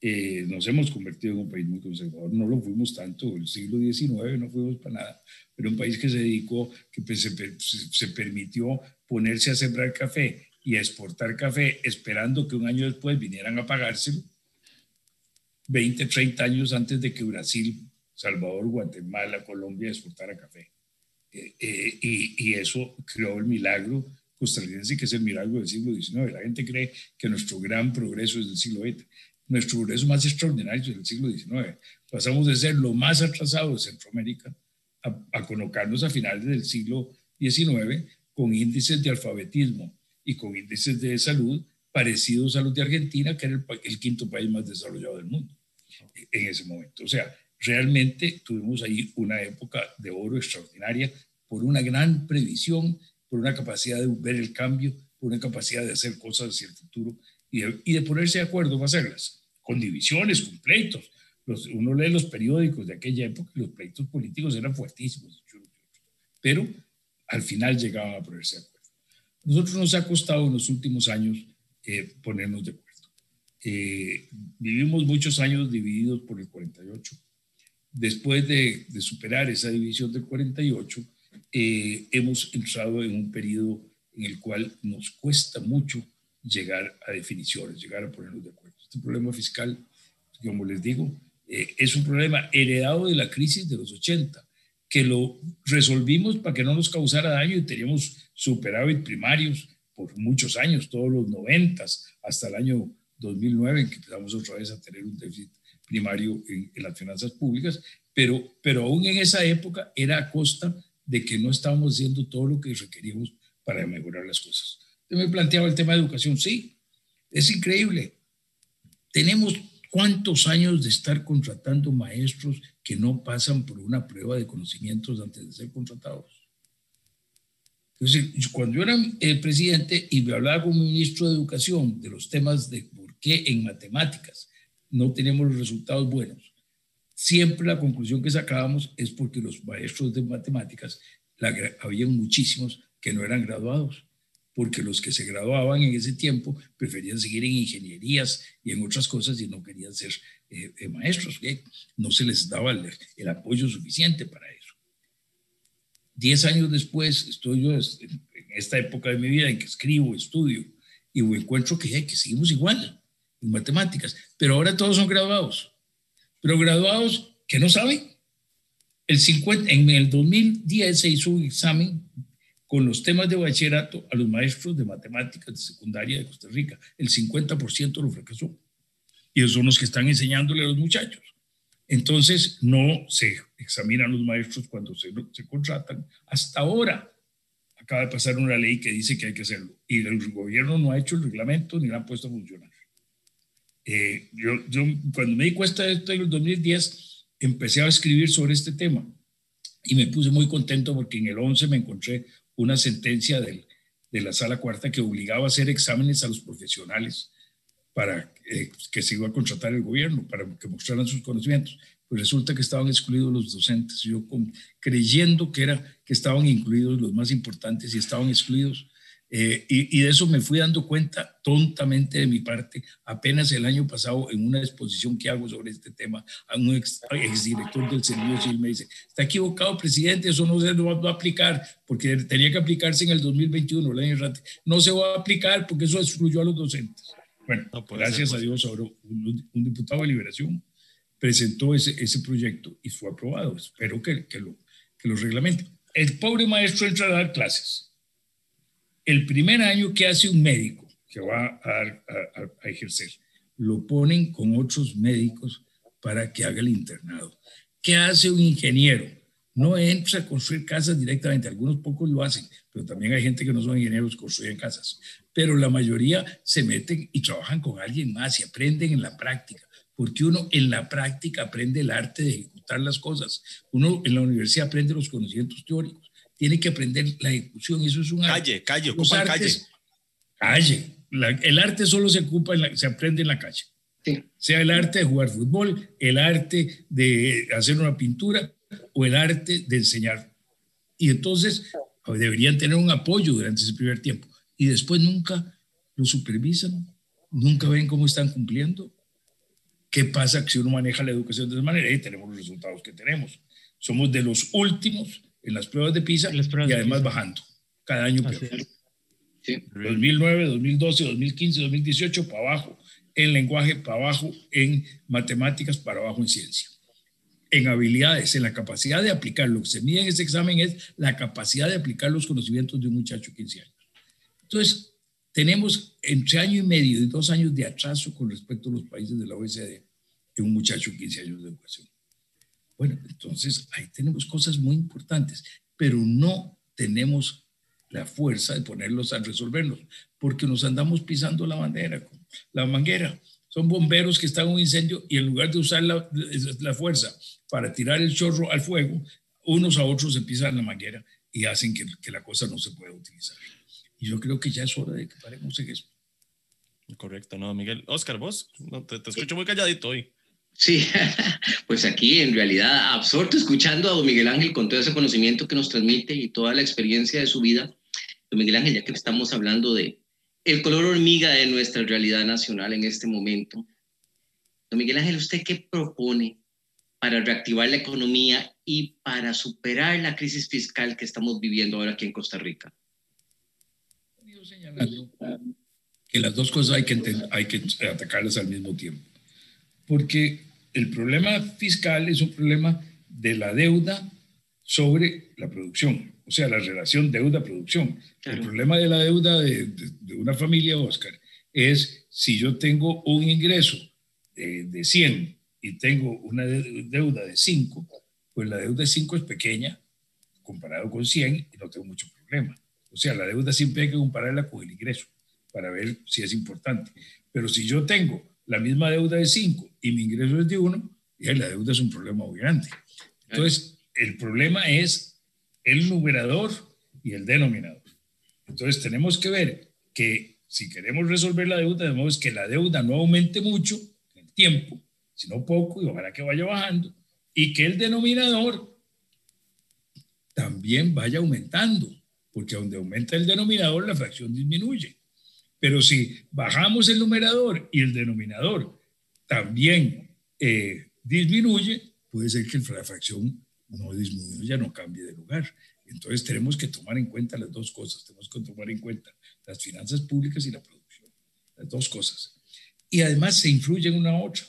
eh, nos hemos convertido en un país muy conservador, no lo fuimos tanto, el siglo XIX no fuimos para nada, pero un país que se dedicó, que pues, se, se permitió ponerse a sembrar café y a exportar café esperando que un año después vinieran a pagárselo, 20, 30 años antes de que Brasil, Salvador, Guatemala, Colombia exportara café. Eh, eh, y, y, eso creó el milagro costarricense, que es el milagro del siglo XIX. La gente cree que nuestro gran progreso es del siglo XX. Nuestro progreso más extraordinario del siglo XIX. Pasamos de ser lo más atrasado de Centroamérica a, a colocarnos a finales del siglo XIX con índices de alfabetismo y con índices de salud parecidos a los de Argentina, que era el, el quinto país más desarrollado del mundo en ese momento. O sea, realmente tuvimos ahí una época de oro extraordinaria por una gran previsión, por una capacidad de ver el cambio, por una capacidad de hacer cosas hacia el futuro y de, y de ponerse de acuerdo para hacerlas, con divisiones, con pleitos. Los, uno lee los periódicos de aquella época y los pleitos políticos eran fuertísimos, pero al final llegaban a ponerse de acuerdo. Nosotros nos ha costado en los últimos años eh, ponernos de acuerdo. Eh, vivimos muchos años divididos por el 48. Después de, superar esa división del 48, eh, hemos entrado en un periodo en el cual nos cuesta mucho llegar a definiciones, llegar a ponernos de acuerdo. Este problema fiscal, como les digo, eh, es un problema heredado de la crisis de los 80, que lo resolvimos para que no nos causara daño y teníamos superávit primarios por muchos años, todos los 90 hasta el año 2009, en que empezamos otra vez a tener un déficit primario en, las finanzas públicas, pero, pero aún en esa época era a costa de que no estábamos haciendo todo lo que requeríamos para mejorar las cosas. Yo me planteaba el tema de educación, sí, es increíble. Tenemos cuántos años de estar contratando maestros que no pasan por una prueba de conocimientos antes de ser contratados. Entonces, cuando yo era el presidente y me hablaba con un ministro de Educación de los temas de que en matemáticas no tenemos los resultados buenos, siempre la conclusión que sacábamos es porque los maestros de matemáticas, la, había muchísimos que no eran graduados, porque los que se graduaban en ese tiempo preferían seguir en ingenierías y en otras cosas y no querían ser eh, eh, maestros, no se les daba el, el, apoyo suficiente para eso. Diez años después, estoy yo en esta época de mi vida en que escribo, estudio y encuentro que, que seguimos igual en matemáticas, pero ahora todos son graduados, pero graduados que no saben. El 50, en el 2010 se hizo un examen con los temas de bachillerato a los maestros de matemáticas de secundaria de Costa Rica. El 50% lo fracasó. Y esos son los que están enseñándole a los muchachos. Entonces, no se examinan los maestros cuando se, se contratan. Hasta ahora acaba de pasar una ley que dice que hay que hacerlo. Y el gobierno no ha hecho el reglamento ni lo ha puesto a funcionar. Eh, yo, yo, cuando me di cuenta de esto en el 2010, empecé a escribir sobre este tema y me puse muy contento porque en el 11 me encontré una sentencia del, de la sala cuarta que obligaba a hacer exámenes a los profesionales para eh, que se iba a contratar el gobierno, para que mostraran sus conocimientos. Pues resulta que estaban excluidos los docentes. Yo creyendo que, era, que estaban incluidos los más importantes y estaban excluidos eh, y, de eso me fui dando cuenta tontamente de mi parte apenas el año pasado en una exposición que hago sobre este tema a un ex, exdirector del Servicio Civil me dice, está equivocado presidente, eso no se va a aplicar porque tenía que aplicarse en el 2021, el año no se va a aplicar porque eso excluyó a los docentes. Bueno, gracias a Dios ahora un, diputado de Liberación presentó ese, ese proyecto y fue aprobado. Espero que, que, lo, que lo reglamente. El pobre maestro entra a dar clases el primer año que hace un médico que va a, ejercer, lo ponen con otros médicos para que haga el internado. ¿Qué hace un ingeniero? No entra a construir casas directamente, algunos pocos lo hacen, pero también hay gente que no son ingenieros, construyen casas. Pero la mayoría se meten y trabajan con alguien más y aprenden en la práctica, porque uno en la práctica aprende el arte de ejecutar las cosas. Uno en la universidad aprende los conocimientos teóricos, tiene que aprender la ejecución. Eso es un calle, calle, ocupa calle. Calle. el arte solo se ocupa, se aprende en la calle. Sea el arte de jugar fútbol, el arte de hacer una pintura o el arte de enseñar. Y entonces deberían tener un apoyo durante ese primer tiempo. Y después nunca lo supervisan, nunca ven cómo están cumpliendo. ¿Qué pasa si uno maneja la educación de esa manera? Y tenemos los resultados que tenemos. Somos de los últimos en las pruebas de PISA y además bajando cada año peor. 2009, 2012, 2015, 2018 para abajo en lenguaje, para abajo en matemáticas, para abajo en ciencia. En habilidades, en la capacidad de aplicar. Lo que se mide en ese examen es la capacidad de aplicar los conocimientos de un muchacho de 15 años. Entonces, tenemos entre año y medio y dos años de atraso con respecto a los países de la OECD en un muchacho de 15 años de educación. Bueno, entonces ahí tenemos cosas muy importantes, pero no tenemos la fuerza de ponerlos a resolverlos, porque nos andamos pisando la bandera, la manguera. Son bomberos que están en un incendio y en lugar de usar la, la fuerza para tirar el chorro al fuego, unos a otros se pisan la manguera y hacen que, que la cosa no se pueda utilizar. Y yo creo que ya es hora de que paremos en eso. Correcto, no, Miguel. Oscar, vos, no, te, te escucho muy calladito hoy. Sí, pues aquí en realidad absorto escuchando a don Miguel Ángel con todo ese conocimiento que nos transmite y toda la experiencia de su vida. Don Miguel Ángel, ya que estamos hablando de el color hormiga de nuestra realidad nacional en este momento. Don Miguel Ángel, ¿usted qué propone para reactivar la economía y para superar la crisis fiscal que estamos viviendo ahora aquí en Costa Rica? señalando que las dos cosas hay que, hay que atacarlas al mismo tiempo porque el problema fiscal es un problema de la deuda sobre la producción, o sea, la relación deuda-producción. El problema de la deuda de, una familia, Oscar, es si yo tengo un ingreso de, de 100 y tengo una deuda de 5, pues la deuda de 5 es pequeña comparado con 100 y no tengo mucho problema. O sea, la deuda siempre hay que compararla con el ingreso para ver si es importante. Pero si yo tengo la misma deuda de 5 y mi ingreso es de 1, ya la deuda es un problema muy grande. Entonces, el problema es el numerador y el denominador. Entonces, tenemos que ver que si queremos resolver la deuda, debemos que la deuda no aumente mucho en el tiempo, sino poco, y ojalá que vaya bajando, y que el denominador también vaya aumentando, porque donde aumenta el denominador, la fracción disminuye. Pero si bajamos el numerador y el denominador también eh, disminuye, puede ser que la fracción no disminuya, no cambie de lugar. Entonces tenemos que tomar en cuenta las dos cosas. Tenemos que tomar en cuenta las finanzas públicas y la producción. Las dos cosas. Y además se influyen una a otra.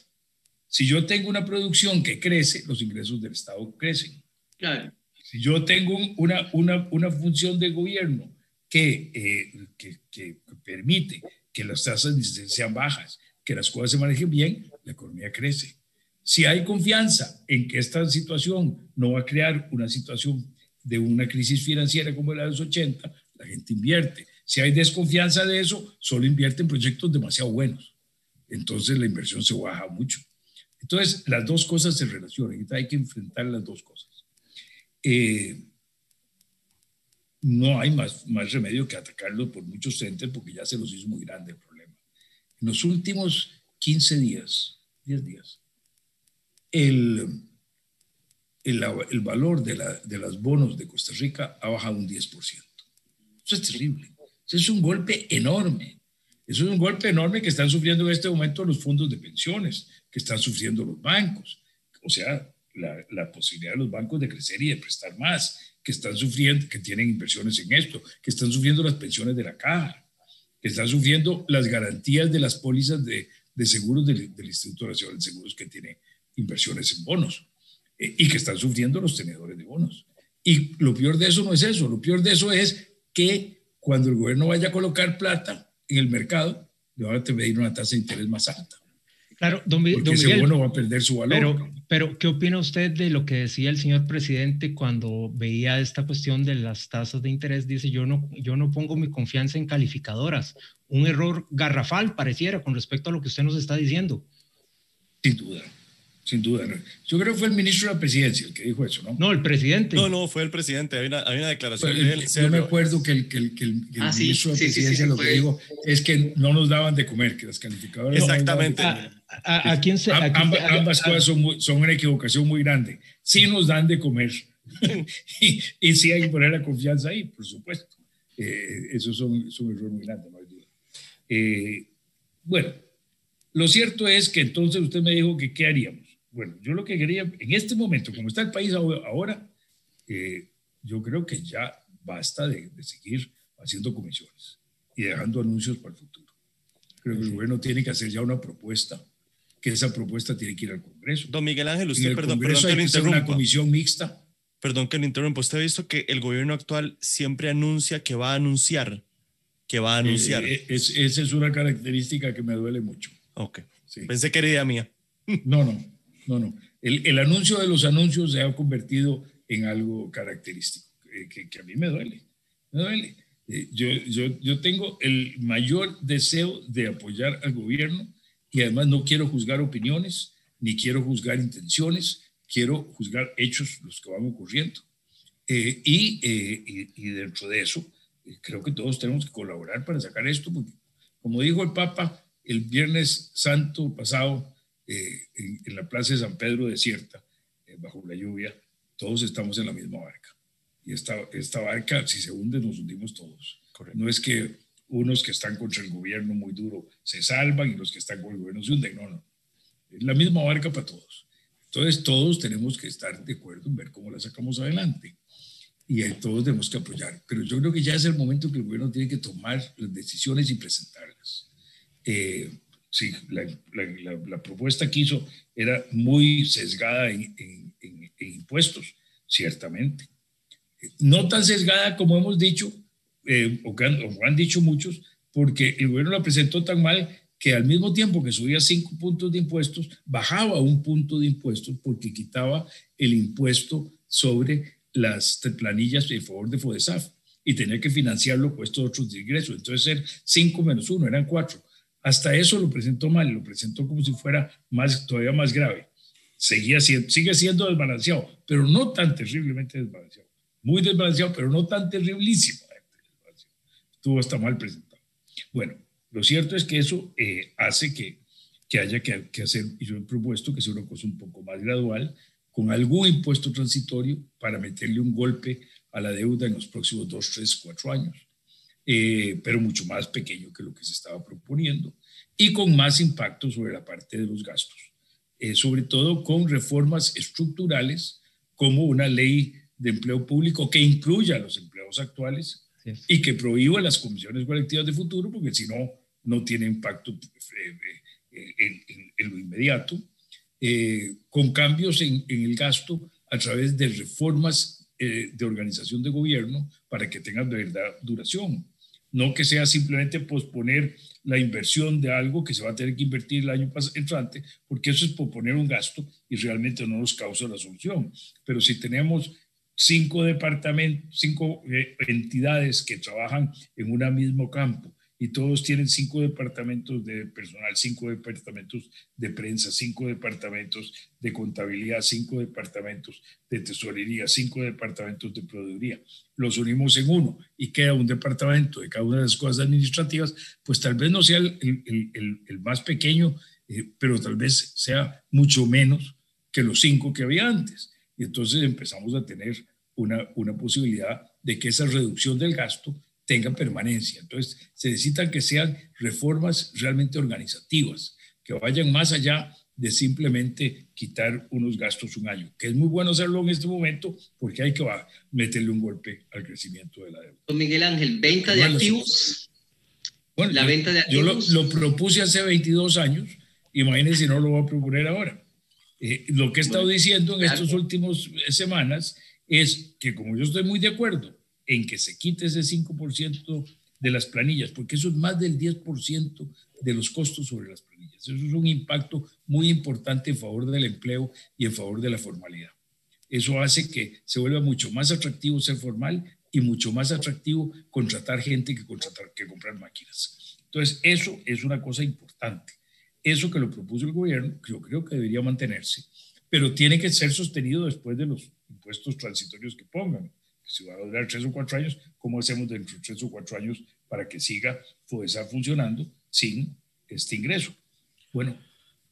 Si yo tengo una producción que crece, los ingresos del Estado crecen. Claro. Si yo tengo una, una, una función de gobierno eh, que, que, permite que las tasas sean bajas, que las cosas se manejen bien, la economía crece. Si hay confianza en que esta situación no va a crear una situación de una crisis financiera como la de los 80, la gente invierte. Si hay desconfianza de eso, solo invierte en proyectos demasiado buenos. Entonces la inversión se baja mucho. Entonces las dos cosas se relacionan. Hay que enfrentar las dos cosas. Eh, no hay más, remedio que atacarlo por muchos frentes porque ya se los hizo muy grande el problema. En los últimos 15 días, 10 días, el, el, valor de, la, de los bonos de Costa Rica ha bajado un 10%. Eso es terrible. Eso es un golpe enorme. Eso es un golpe enorme que están sufriendo en este momento los fondos de pensiones, que están sufriendo los bancos. O sea, la posibilidad de los bancos de crecer y de prestar más que están sufriendo, que tienen inversiones en esto, que están sufriendo las pensiones de la caja, que están sufriendo las garantías de las pólizas de, de seguros del, del, Instituto Nacional de Seguros que tiene inversiones en bonos eh, y que están sufriendo los tenedores de bonos. Y lo peor de eso no es eso, lo peor de eso es que cuando el gobierno vaya a colocar plata en el mercado, le van a pedir una tasa de interés más alta. Claro, don, Porque don ese Miguel, bono va a perder su valor. Pero, pero, ¿qué opina usted de lo que decía el señor presidente cuando veía esta cuestión de las tasas de interés? Dice, yo no, yo no pongo mi confianza en calificadoras. Un error garrafal pareciera con respecto a lo que usted nos está diciendo. Sin duda, sin duda. Yo creo que fue el ministro de la presidencia el que dijo eso, ¿no? No, el presidente. No, no, fue el presidente. Hay una, hay una declaración Pues, de él. yo serio. me acuerdo que el, que el, que el- que el Ah, ministro de sí, sí, presidencia sí, lo que dijo es que no nos daban de comer, que las calificadoras Exactamente. comer. ¿A, a- a quién se.? a ambas, cosas son, muy- son una equivocación muy grande. Sí nos dan de comer y, y sí hay que poner la confianza ahí, por supuesto. Eh, eso es un, es un error muy grande, no hay duda. Eh, bueno, Lo cierto es que entonces usted me dijo que qué haríamos. Bueno, yo lo que quería, en este momento, como está el país ahora, eh, yo creo que ya basta de, de, seguir haciendo comisiones y dejando anuncios para el futuro. Creo que el gobierno tiene que hacer ya una propuesta, que esa propuesta tiene que ir al Congreso. Don Miguel Ángel, usted, perdón, Congreso perdón hay que una comisión mixta. Perdón que le interrumpa. Usted ha visto que el gobierno actual siempre anuncia que va a anunciar, que va a anunciar. Eh, es, esa es una característica que me duele mucho. Ok. Sí. Pensé que era idea mía. No, no, no, no. El, el, anuncio de los anuncios se ha convertido en algo característico, eh, que, que, a mí me duele. Me duele. Eh, yo, yo, yo tengo el mayor deseo de apoyar al gobierno y además no quiero juzgar opiniones, ni quiero juzgar intenciones, quiero juzgar hechos, los que van ocurriendo. Eh, y, y, dentro de eso, creo que todos tenemos que colaborar para sacar esto, como dijo el Papa el Viernes Santo pasado en, en, la Plaza de San Pedro desierta, bajo la lluvia, todos estamos en la misma barca. Y esta, esta barca, si se hunde, nos hundimos todos. Correcto. No es que unos que están contra el gobierno muy duro se salvan y los que están con el gobierno se hunden, no, no. Es la misma barca para todos. Entonces todos tenemos que estar de acuerdo en ver cómo la sacamos adelante. Y todos tenemos que apoyar. Pero yo creo que ya es el momento que el gobierno tiene que tomar las decisiones y presentarlas. Eh, sí, la, la, la, propuesta que hizo era muy sesgada en, en, en, en impuestos, ciertamente. No tan sesgada como hemos dicho, eh, o, que han, o han dicho muchos, porque el gobierno la presentó tan mal que al mismo tiempo que subía cinco puntos de impuestos, bajaba un punto de impuestos porque quitaba el impuesto sobre las planillas en favor de FODESAF y tenía que financiarlo con estos otros ingresos. Entonces, ser 5 menos 1 eran 4. Hasta eso lo presentó mal, lo presentó como si fuera más, todavía más grave. Seguía siendo, sigue siendo desbalanceado, pero no tan terriblemente desbalanceado. Muy desbalanceado, pero no tan terriblísimo. Estuvo hasta mal presentado. Bueno, lo cierto es que eso eh, hace que, que haya que, que, hacer, y yo he propuesto que sea una cosa un poco más gradual, con algún impuesto transitorio para meterle un golpe a la deuda en los próximos dos, tres, cuatro años, eh, pero mucho más pequeño que lo que se estaba proponiendo y con más impacto sobre la parte de los gastos, eh, sobre todo con reformas estructurales como una ley de empleo público que incluya a los empleados actuales y que prohíba las comisiones colectivas de futuro, porque si no, no tiene impacto eh, eh, en, en, en lo inmediato, eh, con cambios en, en, el gasto a través de reformas eh, de organización de gobierno para que tengan de verdad duración. No que sea simplemente posponer la inversión de algo que se va a tener que invertir el año entrante, porque eso es posponer un gasto y realmente no nos causa la solución. Pero si tenemos cinco departamentos, cinco eh, entidades que trabajan en un mismo campo y todos tienen cinco departamentos de personal, cinco departamentos de prensa, cinco departamentos de contabilidad, cinco departamentos de tesorería, cinco departamentos de proveeduría. Los unimos en uno y queda un departamento de cada una de las cosas administrativas, pues tal vez no sea el, el, el, más pequeño, eh, pero tal vez sea mucho menos que los cinco que había antes. Y entonces empezamos a tener una, una posibilidad de que esa reducción del gasto tenga permanencia. Entonces, se necesitan que sean reformas realmente organizativas, que vayan más allá de simplemente quitar unos gastos un año, que es muy bueno hacerlo en este momento porque hay que meterle un golpe al crecimiento de la deuda. Miguel Ángel, venta de activos. Bueno, la yo, venta de activos. Yo lo, lo, propuse hace 22 años, imagínense si no lo voy a proponer ahora. Eh, lo que he estado diciendo en estas últimas semanas es que como yo estoy muy de acuerdo en que se quite ese 5% de las planillas, porque eso es más del 10% de los costos sobre las planillas. Eso es un impacto muy importante en favor del empleo y en favor de la formalidad. Eso hace que se vuelva mucho más atractivo ser formal y mucho más atractivo contratar gente que, contratar, que comprar máquinas. Entonces, eso es una cosa importante. Eso que lo propuso el gobierno, yo creo que debería mantenerse, pero tiene que ser sostenido después de los impuestos transitorios que pongan si va a durar tres o cuatro años, ¿cómo hacemos dentro de tres o cuatro años para que siga FODESA funcionando sin este ingreso? Bueno,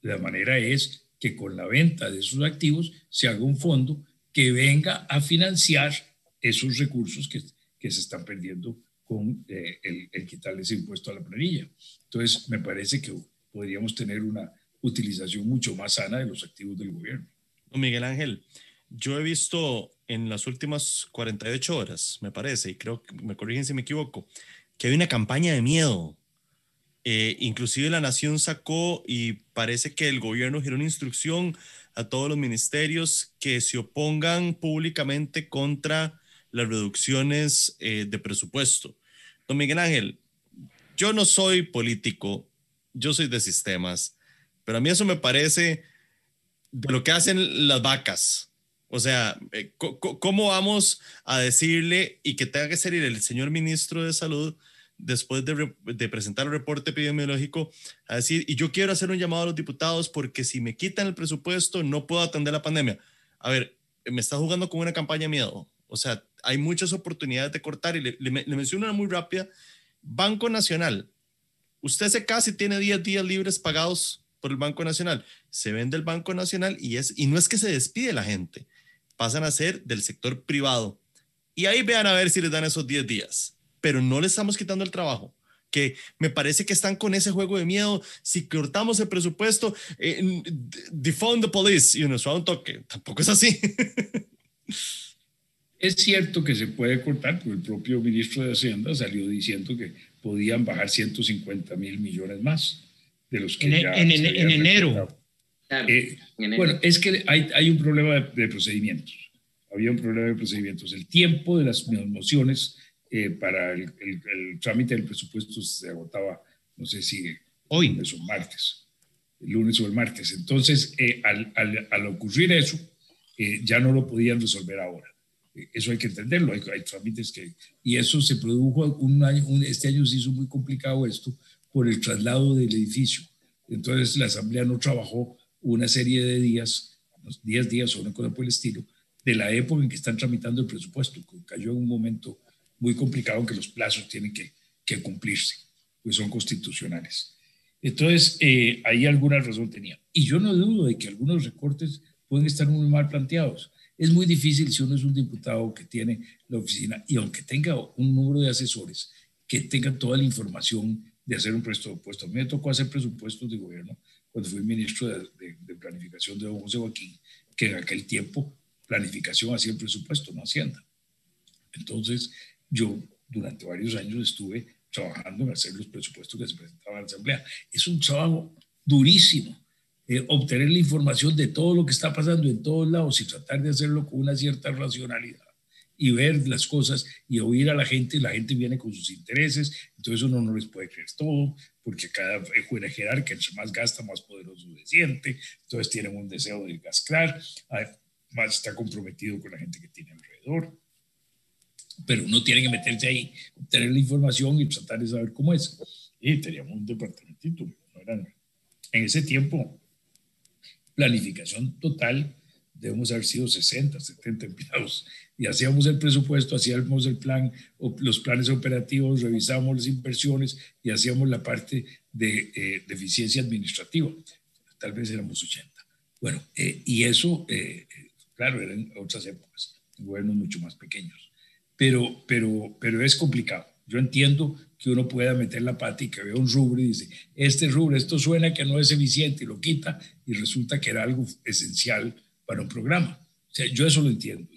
la manera es que con la venta de esos activos se haga un fondo que venga a financiar esos recursos que, que se están perdiendo con eh, el, el quitarle ese impuesto a la planilla. Entonces, me parece que podríamos tener una utilización mucho más sana de los activos del gobierno. Miguel Ángel, yo he visto en las últimas 48 horas, me parece, y creo que me corrigen si me equivoco, que hay una campaña de miedo. Eh, inclusive la nación sacó y parece que el gobierno giró una instrucción a todos los ministerios que se opongan públicamente contra las reducciones eh, de presupuesto. Don Miguel Ángel, yo no soy político, yo soy de sistemas, pero a mí eso me parece de lo que hacen las vacas. O sea, eh, ¿cómo vamos a decirle y que tenga que salir el señor ministro de Salud después de, presentar el reporte epidemiológico a decir, y yo quiero hacer un llamado a los diputados porque si me quitan el presupuesto no puedo atender la pandemia? A ver, me está jugando con una campaña de miedo. O sea, hay muchas oportunidades de cortar y le, le, menciono una muy rápida. Banco Nacional. Usted se casi tiene 10 días libres pagados por el Banco Nacional. Se vende el Banco Nacional y, es, y no es que se despide la gente pasan a ser del sector privado. Y ahí vean a ver si les dan esos 10 días, pero no les estamos quitando el trabajo que me parece que están con ese juego de miedo. Si cortamos el presupuesto, eh, defund the police y nos va un toque. Tampoco es así. Es cierto que se puede cortar, porque el propio ministro de Hacienda salió diciendo que podían bajar 150 mil millones más de los que en, ya en, en enero. Eh, bueno, es que hay, hay un problema de, procedimientos. Había un problema de procedimientos. El tiempo de las mociones eh, para el, el, trámite del presupuesto se agotaba, no sé si hoy lunes o martes, el lunes o el martes. Entonces, eh, al, al, al, ocurrir eso, ya no lo podían resolver ahora. Eso hay que entenderlo. Hay, hay, trámites que. Y eso se produjo un año, este año se hizo muy complicado esto por el traslado del edificio. Entonces, la Asamblea no trabajó una serie de días, 10 días o una cosa por el estilo, de la época en que están tramitando el presupuesto. Cayó en un momento muy complicado en que los plazos tienen que, que cumplirse, pues son constitucionales. Entonces, eh, ahí alguna razón tenía. Y yo no dudo de que algunos recortes pueden estar muy mal planteados. Es muy difícil si uno es un diputado que tiene la oficina y aunque tenga un número de asesores, que tengan toda la información de hacer un presupuesto. A mí me tocó hacer presupuestos de gobierno cuando fui ministro de, planificación de don José Joaquín, que en aquel tiempo planificación hacía el presupuesto, no Hacienda. Entonces, yo durante varios años estuve trabajando en hacer los presupuestos que se presentaban a la Asamblea. Es un trabajo durísimo. Eh, obtener la información de todo lo que está pasando en todos lados y tratar de hacerlo con una cierta racionalidad y ver las cosas y oír a la gente, y la gente viene con sus intereses, entonces uno no les puede creer todo, porque cada jerarca, entre más gasta, más poderoso se siente, entonces tienen un deseo de gastar, más está comprometido con la gente que tiene alrededor, pero uno tiene que meterse ahí, obtener la información y tratar de saber cómo es. Y teníamos un departamentito, en ese tiempo, planificación total, debemos haber sido 60, 70 empleados y hacíamos el presupuesto, hacíamos el plan, los planes operativos, revisábamos las inversiones y hacíamos la parte de, eh, eficiencia administrativa. Tal vez éramos 80. Bueno, eh, y eso, eh, claro, eran otras épocas, gobiernos mucho más pequeños. Pero, pero, pero es complicado. Yo entiendo que uno pueda meter la pata y que vea un rubro y dice, este rubro, esto suena que no es eficiente y lo quita y resulta que era algo esencial para un programa. O sea, yo eso lo entiendo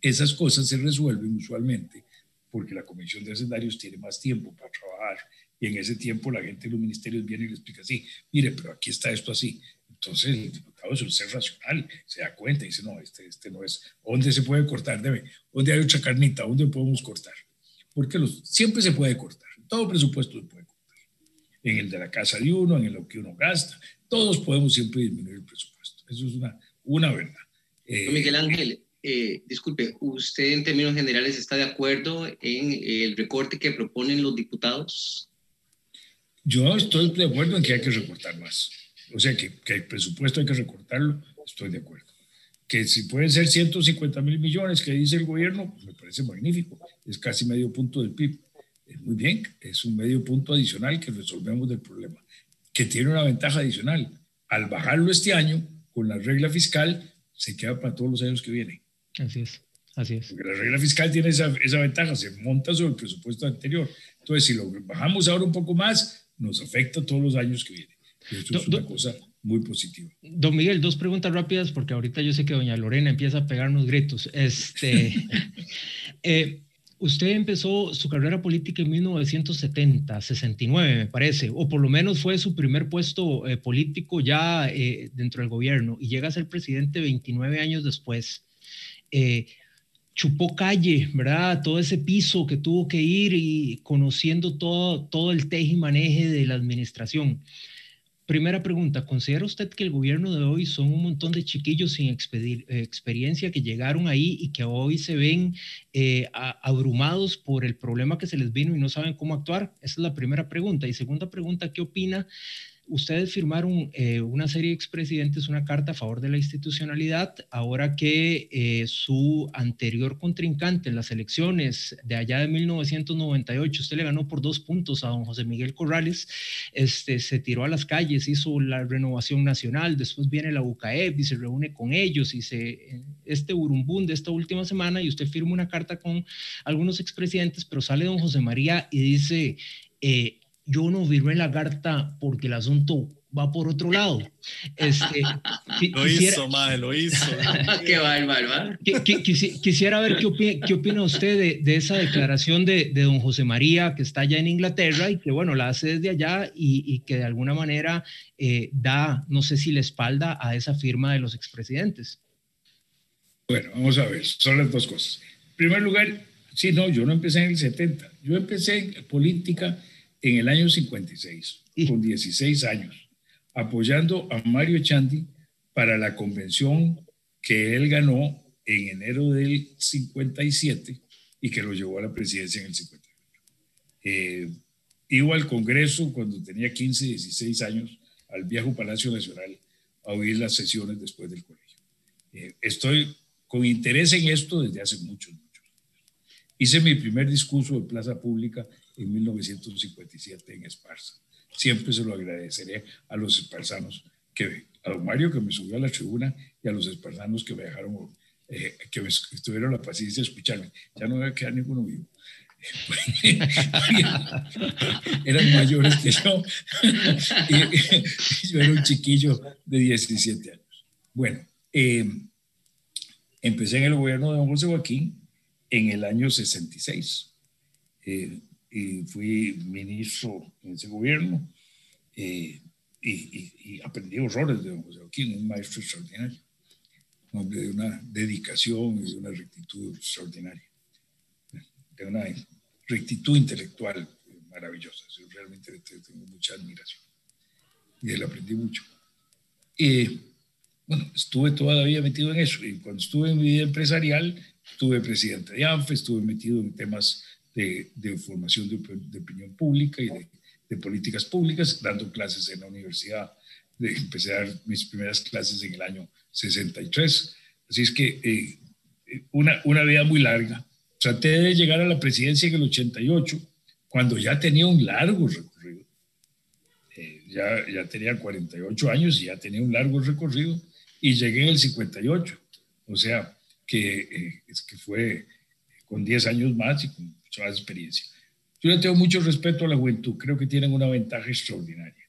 esas cosas se resuelven usualmente porque la Comisión de Hacendarios tiene más tiempo para trabajar y en ese tiempo la gente de los ministerios viene y le explica así, mire, pero aquí está esto así. Entonces el diputado suele ser racional, se da cuenta y dice, no, este, este no es. ¿Dónde se puede cortar? Debe. ¿Dónde hay otra carnita? ¿Dónde podemos cortar? Porque los, siempre se puede cortar, todo presupuesto se puede cortar. En el de la casa de uno, en lo que uno gasta, todos podemos siempre disminuir el presupuesto. Eso es una, una verdad. Eh, Miguel Ángel, eh, disculpe, ¿usted en términos generales está de acuerdo en el recorte que proponen los diputados? Yo estoy de acuerdo en que hay que recortar más. O sea, que, que el presupuesto hay que recortarlo, estoy de acuerdo. Que si pueden ser 150 mil millones que dice el gobierno, pues me parece magnífico. Es casi medio punto del PIB. Es muy bien, es un medio punto adicional que resolvemos del problema. Que tiene una ventaja adicional. Al bajarlo este año, con la regla fiscal, se queda para todos los años que vienen. Así es, así es. Porque la regla fiscal tiene esa, esa ventaja, se monta sobre el presupuesto anterior. Entonces, si lo bajamos ahora un poco más, nos afecta todos los años que vienen. Eso es una cosa muy positiva. Don Miguel, dos preguntas rápidas porque ahorita yo sé que doña Lorena empieza a pegarnos gritos. Este, eh, usted empezó su carrera política en 1970, 69 me parece, o por lo menos fue su primer puesto eh, político ya eh, dentro del gobierno y llega a ser presidente 29 años después. chupó calle, ¿verdad? Todo ese piso que tuvo que ir y conociendo todo, todo el teje y maneje de la administración. Primera pregunta, ¿considera usted que el gobierno de hoy son un montón de chiquillos sin experiencia que llegaron ahí y que hoy se ven eh, abrumados por el problema que se les vino y no saben cómo actuar? Esa es la primera pregunta. Y segunda pregunta, ¿qué opina ustedes firmaron eh, una serie de expresidentes una carta a favor de la institucionalidad, ahora que eh, su anterior contrincante en las elecciones de allá de 1998, usted le ganó por dos puntos a don José Miguel Corrales, este, se tiró a las calles, hizo la renovación nacional, después viene la UCAEP y se reúne con ellos y se, este burumbún de esta última semana y usted firma una carta con algunos expresidentes, pero sale don José María y dice... Eh, yo no firmé la carta porque el asunto va por otro lado. Este, lo hizo, madre, lo hizo. qué bárbaro. quisiera ver qué opina, qué opina usted de, esa declaración de, de, don José María, que está allá en Inglaterra y que, bueno, la hace desde allá y, que de alguna manera eh, da, no sé si la espalda a esa firma de los expresidentes. Bueno, vamos a ver, son las dos cosas. En primer lugar, sí, no, yo no empecé en el 70, yo empecé en política en el año 56, con 16 años, apoyando a Mario Echandi para la convención que él ganó en enero del 57 y que lo llevó a la presidencia en el 58. Eh, iba al Congreso cuando tenía 15, 16 años, al viejo Palacio Nacional, a oír las sesiones después del colegio. Eh, estoy con interés en esto desde hace muchos, muchos años. Hice mi primer discurso de plaza pública en 1957 en Esparza. Siempre se lo agradeceré a los esparzanos, que, a don Mario que me subió a la tribuna y a los esparzanos que me dejaron, eh, que, me, estuvieron la paciencia de escucharme. Ya no a quedar ninguno vivo. eran mayores que yo. yo era un chiquillo de 17 años. Bueno, eh, empecé en el gobierno de don José Joaquín en el año 66. Eh, y fui ministro en ese gobierno eh, y, aprendí horrores de don José Joaquín, un maestro extraordinario, un hombre de una dedicación y de una rectitud extraordinaria, de una rectitud intelectual maravillosa. Yo realmente tengo mucha admiración y él aprendí mucho. Y bueno, estuve todavía metido en eso y cuando estuve en mi vida empresarial, estuve presidente de ANFE, estuve metido en temas de, formación de, opinión pública y de, políticas públicas, dando clases en la universidad. De, empecé a dar mis primeras clases en el año 63. Así es que eh, una, una vida muy larga. Traté de llegar a la presidencia en el 88, cuando ya tenía un largo recorrido. Eh, ya, ya tenía 48 años y ya tenía un largo recorrido y llegué en el 58. O sea, que, eh, es que fue con 10 años más y con más experiencia. Yo le tengo mucho respeto a la juventud, creo que tienen una ventaja extraordinaria.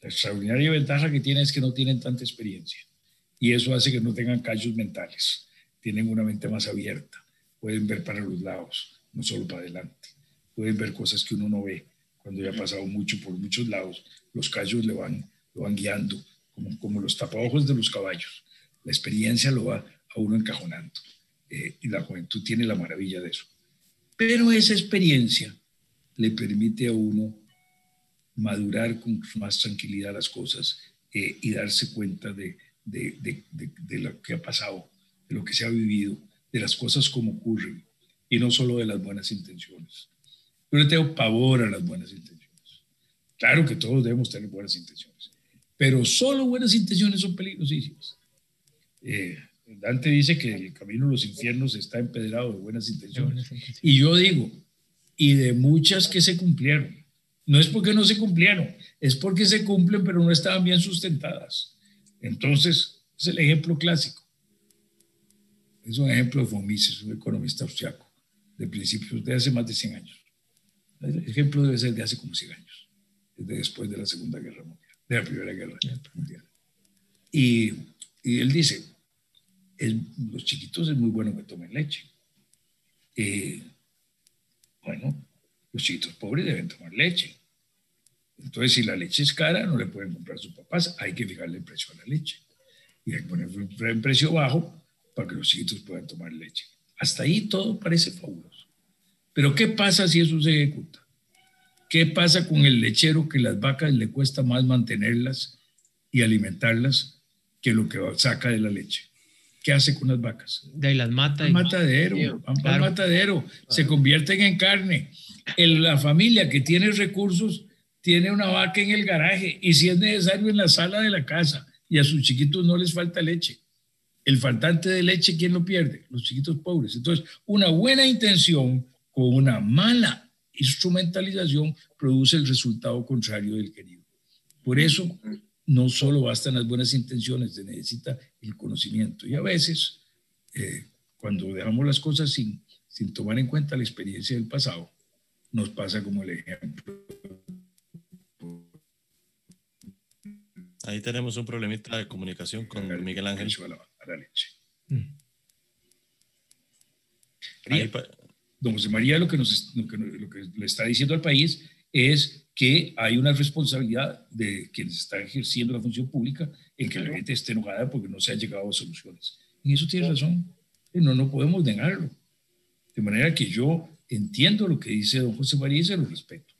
La extraordinaria ventaja que tienen es que no tienen tanta experiencia y eso hace que no tengan callos mentales, tienen una mente más abierta, pueden ver para los lados, no solo para adelante, pueden ver cosas que uno no ve cuando ya ha pasado mucho por muchos lados, los callos le van, lo van guiando, como, como los tapaojos de los caballos. La experiencia lo va a uno encajonando eh, y la juventud tiene la maravilla de eso. Pero esa experiencia le permite a uno madurar con más tranquilidad las cosas eh, y darse cuenta de, lo que ha pasado, de lo que se ha vivido, de las cosas como ocurren y no solo de las buenas intenciones. Yo le tengo pavor a las buenas intenciones. Claro que todos debemos tener buenas intenciones, pero solo buenas intenciones son peligrosísimas. Eh, Dante dice que el camino de los infiernos está empedrado de buenas intenciones. Y yo digo, y de muchas que se cumplieron. No es porque no se cumplieron, es porque se cumplen, pero no estaban bien sustentadas. Entonces, es el ejemplo clásico. Es un ejemplo de Fomises, un economista austriaco, de principios de hace más de 100 años. El ejemplo debe ser de hace como 100 años, desde después de la Segunda Guerra Mundial. de la Primera Guerra Mundial. Y, y él dice, los chiquitos es muy bueno que tomen leche. Eh, bueno, los chiquitos pobres deben tomar leche. Entonces, si la leche es cara, no le pueden comprar a sus papás, hay que fijarle el precio a la leche. Y hay que poner un precio bajo para que los chiquitos puedan tomar leche. Hasta ahí todo parece fabuloso. Pero ¿qué pasa si eso se ejecuta? ¿Qué pasa con el lechero que las vacas le cuesta más mantenerlas y alimentarlas que lo que saca de la leche? ¿Qué hace con las vacas? De ahí las mata. Al matadero, van matadero, se convierten en carne. la familia que tiene recursos tiene una vaca en el garaje y si es necesario en la sala de la casa y a sus chiquitos no les falta leche. El faltante de leche, ¿quién lo pierde? Los chiquitos pobres. Entonces, una buena intención con una mala instrumentalización produce el resultado contrario del querido. Por eso, no solo bastan las buenas intenciones, se necesita el conocimiento. Y a veces, eh, cuando dejamos las cosas sin, sin tomar en cuenta la experiencia del pasado, nos pasa como el ejemplo Ahí tenemos un problemita de comunicación con Miguel Ángel. Mm. Don José María lo que, nos, lo que, le está diciendo al país es que hay una responsabilidad de quienes están ejerciendo la función pública en que la gente esté enojada porque no se han llegado a soluciones. Y eso tiene razón. No, no podemos negarlo. De manera que yo entiendo lo que dice don José María y se lo respeto.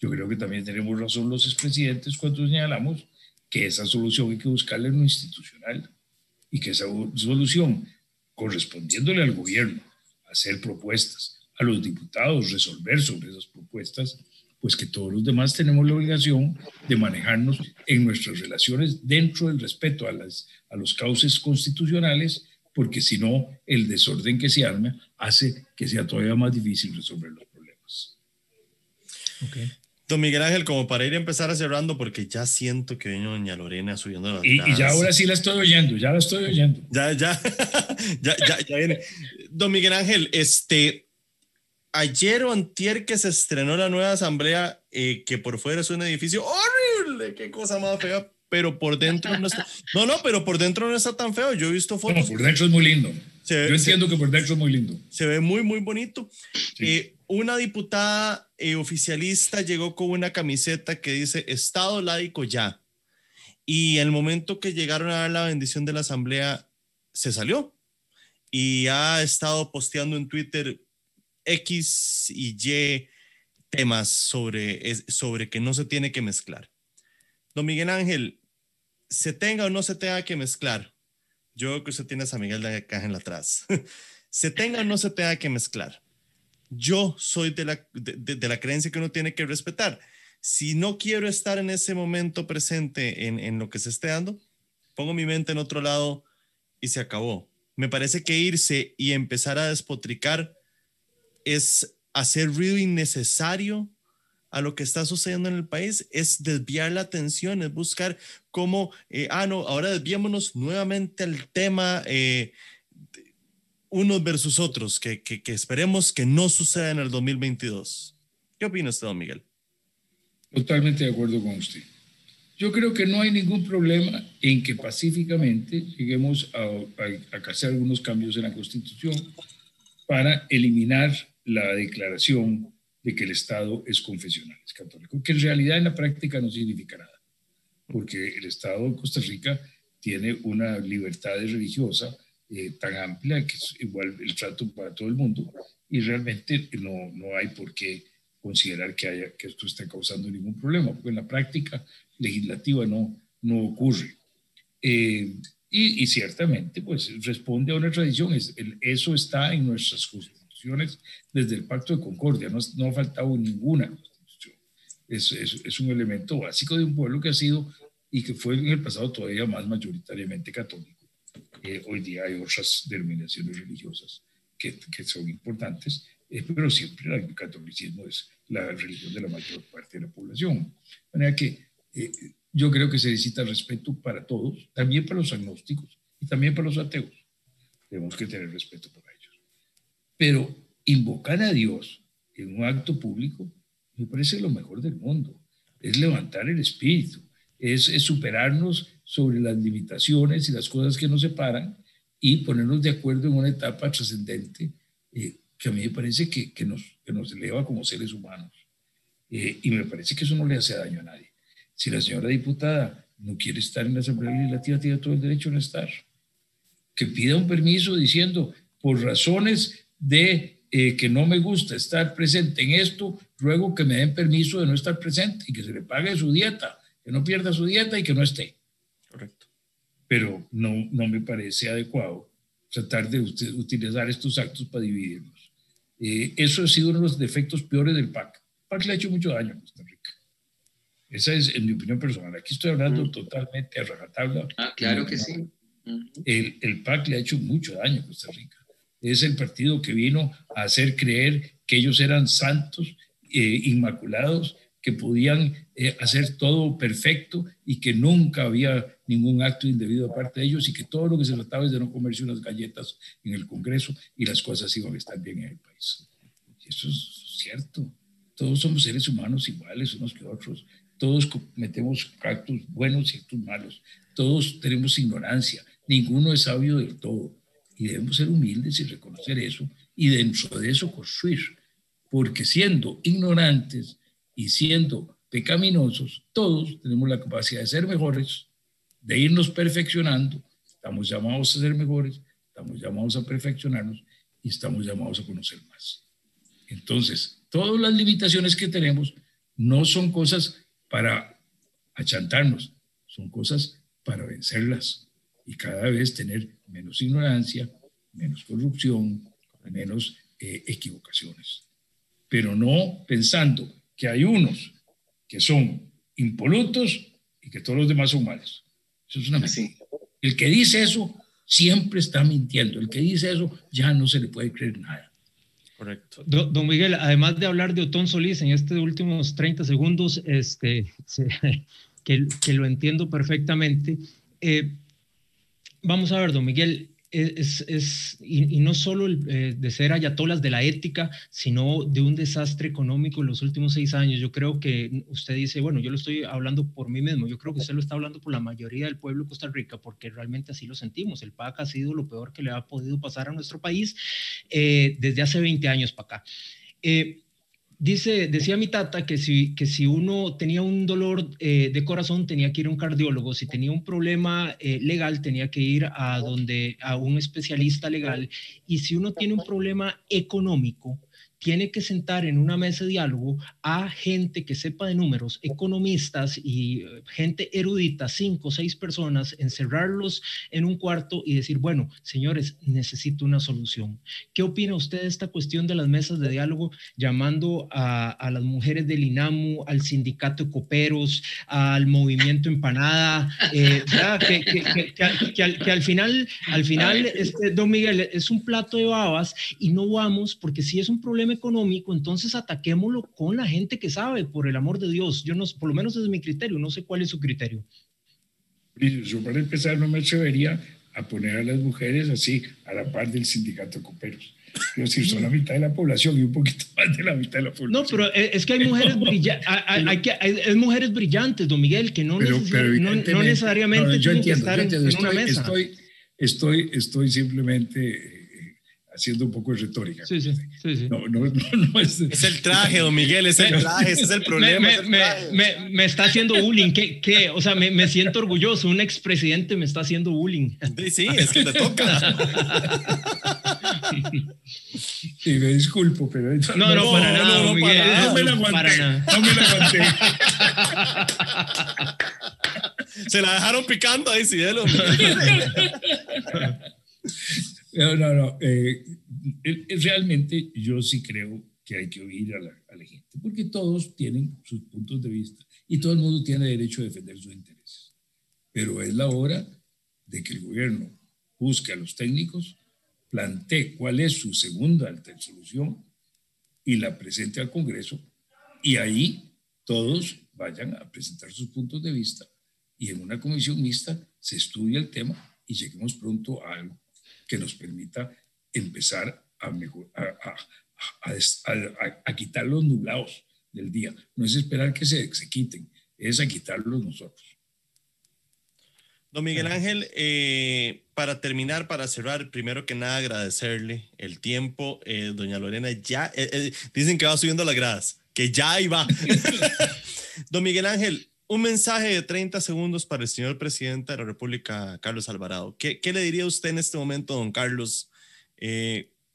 Yo creo que también tenemos razón los expresidentes cuando señalamos que esa solución hay que buscarla en lo institucional y que esa solución, correspondiéndole al gobierno, hacer propuestas, a los diputados resolver sobre esas propuestas, pues que todos los demás tenemos la obligación de manejarnos en nuestras relaciones dentro del respeto a, las, a los cauces constitucionales, porque si no, el desorden que se arma hace que sea todavía más difícil resolver los problemas. Okay. Don Miguel Ángel, como para ir a empezar a cerrando, porque ya siento que viene doña Lorena subiendo las y, y ya ahora sí la estoy oyendo, ya la estoy oyendo. Ya, ya, ya, ya, ya viene. Don Miguel Ángel, este, ayer o antier que se estrenó la nueva asamblea, eh, que por fuera es un edificio horrible, qué cosa más fea, pero por dentro no está. No, no, pero por dentro no está tan feo. Yo he visto fotos. No, por dentro es muy lindo. Yo entiendo que por dentro es muy lindo. Se ve muy, muy bonito. Eh, una diputada eh, oficialista llegó con una camiseta que dice Estado laico ya. Y el momento que llegaron a dar la bendición de la asamblea, se salió. Y ha estado posteando en Twitter X y Y temas sobre, sobre que no se tiene que mezclar. Don Miguel Ángel, se tenga o no se tenga que mezclar. Yo creo que usted tiene a San Miguel de Ángel atrás. se tenga o no se tenga que mezclar yo soy de la, de, la creencia que uno tiene que respetar. Si no quiero estar en ese momento presente en, en lo que se esté dando, pongo mi mente en otro lado y se acabó. Me parece que irse y empezar a despotricar es hacer ruido innecesario a lo que está sucediendo en el país, es desviar la atención, es buscar cómo, eh, ah, no, ahora desviémonos nuevamente al tema eh, unos versus otros, que, que, esperemos que no suceda en el 2022. ¿Qué opina usted, don Miguel? Totalmente de acuerdo con usted. Yo creo que no hay ningún problema en que pacíficamente lleguemos a, a, hacer algunos cambios en la Constitución para eliminar la declaración de que el Estado es confesional, es católico, que en realidad en la práctica no significa nada, porque el Estado de Costa Rica tiene una libertad religiosa eh, tan amplia que es igual el trato para todo el mundo y realmente no, no hay por qué considerar que, haya, que esto esté causando ningún problema, porque en la práctica legislativa no, no ocurre. Eh, y, y, ciertamente, pues responde a una tradición, es, eso está en nuestras constituciones desde el Pacto de Concordia, no, no ha faltado ninguna constitución. Es, es, es, un elemento básico de un pueblo que ha sido y que fue en el pasado todavía más mayoritariamente católico hoy día hay otras denominaciones religiosas que, que son importantes, eh, pero siempre el catolicismo es la religión de la mayor parte de la población. De manera que eh, yo creo que se necesita respeto para todos, también para los agnósticos y también para los ateos. Tenemos que tener respeto para. Pero invocar a Dios en un acto público me parece lo mejor del mundo. Es levantar el espíritu, es, superarnos sobre las limitaciones y las cosas que nos separan y ponernos de acuerdo en una etapa trascendente eh, que a mí me parece que, que, nos, que nos eleva como seres humanos. Eh, y me parece que eso no le hace daño a nadie. Si la señora diputada no quiere estar en la Asamblea Legislativa, tiene todo el derecho a no estar. Que pida un permiso diciendo, por razones de eh, que no me gusta estar presente en esto, ruego que me den permiso de no estar presente y que se le pague su dieta, que no pierda su dieta y que no esté. Correcto. Pero no, no me parece adecuado tratar de utilizar estos actos para dividirnos. Eh, eso ha sido uno de los defectos peores del PAC. El PAC le ha hecho mucho daño a Costa Rica. Esa es en mi opinión personal. Aquí estoy hablando mm. totalmente a rajatabla. Ah, claro que sí. El, el PAC le ha hecho mucho daño a Costa Rica. Es el partido que vino a hacer creer que ellos eran santos, eh, inmaculados, que podían eh, hacer todo perfecto y que nunca había ningún acto indebido de parte de ellos y que todo lo que se trataba es de no comerse unas galletas en el Congreso y las cosas iban a estar bien en el país. eso es cierto. Todos somos seres humanos iguales unos que otros. Todos cometemos actos buenos y actos malos. Todos tenemos ignorancia. Ninguno es sabio del todo. Y debemos ser humildes y reconocer eso y dentro de eso construir. Porque siendo ignorantes y siendo pecaminosos, todos tenemos la capacidad de ser mejores, de irnos perfeccionando. Estamos llamados a ser mejores, estamos llamados a perfeccionarnos y estamos llamados a conocer más. Entonces, todas las limitaciones que tenemos no son cosas para achantarnos, son cosas para vencerlas y cada vez tener menos ignorancia, menos corrupción, menos eh, equivocaciones. Pero no pensando que hay unos que son impolutos y que todos los demás son malos. Eso es una mentira. El que dice eso siempre está mintiendo. El que dice eso ya no se le puede creer nada. Correcto. Don, Miguel, además de hablar de Otón Solís en estos últimos 30 segundos, este, que, que, lo entiendo perfectamente, eh, vamos a ver, don Miguel, es, es y, no solo eh, de ser ayatolas de la ética, sino de un desastre económico en los últimos seis años. Yo creo que usted dice, bueno, yo lo estoy hablando por mí mismo, yo creo que usted lo está hablando por la mayoría del pueblo de Costa Rica, porque realmente así lo sentimos. El PAC ha sido lo peor que le ha podido pasar a nuestro país eh, desde hace 20 años para acá. Eh, Dice, decía mi tata que si, que si uno tenía un dolor eh, de corazón tenía que ir a un cardiólogo, si tenía un problema eh, legal tenía que ir a donde a un especialista legal. Y si uno tiene un problema económico tiene que sentar en una mesa de diálogo a gente que sepa de números, economistas y eh, gente erudita, cinco o seis personas, encerrarlos en un cuarto y decir, bueno, señores, necesito una solución. ¿Qué opina usted de esta cuestión de las mesas de diálogo, llamando a, las mujeres del INAMU, al sindicato de coperos, al movimiento Empanada, eh, que, al, final, al final, este, don Miguel, es un plato de babas y no vamos porque si es un problema económico, entonces ataquémoslo con la gente que sabe, por el amor de Dios. Yo no, por lo menos desde mi criterio, no sé cuál es su criterio. Yo para empezar no me atrevería a poner a las mujeres así a la par del sindicato de coperos. Pero si son la mitad de la población y un poquito más de la mitad de la población. No, pero es que hay mujeres, brillantes, hay, que, hay, mujeres brillantes, don Miguel, que no, no, necesariamente tienen que estar en, una mesa. Estoy, estoy, estoy simplemente haciendo un poco de retórica. Sí, sí, sí. No, no, no, es... es... el traje, don Miguel, es el traje, ese es el problema. Me, me, me, está haciendo bullying, ¿qué? qué? O sea, me, siento orgulloso, un expresidente me está haciendo bullying. Sí, sí, es que te toca. Sí, me disculpo, pero... No, no, para nada, no, Miguel, no, me la aguanté, para nada. no me la aguanté. Se la dejaron picando ahí, cielo. No, no, no. Eh, realmente yo sí creo que hay que oír a la, a la, gente, porque todos tienen sus puntos de vista y todo el mundo tiene derecho a defender sus intereses. Pero es la hora de que el gobierno busque a los técnicos, plantee cuál es su segunda solución y la presente al Congreso y ahí todos vayan a presentar sus puntos de vista y en una comisión mixta se estudia el tema y lleguemos pronto a algo que nos permita empezar a, a, quitar los nublados del día. No es esperar que se, se quiten, es a quitarlos nosotros. Don Miguel Ángel, eh, para terminar, para cerrar, primero que nada agradecerle el tiempo. Eh, doña Lorena, ya eh, dicen que va subiendo las gradas, que ya ahí va. Don Miguel Ángel, un mensaje de 30 segundos para el señor presidente de la República, Carlos Alvarado. ¿Qué, le diría usted en este momento, don Carlos?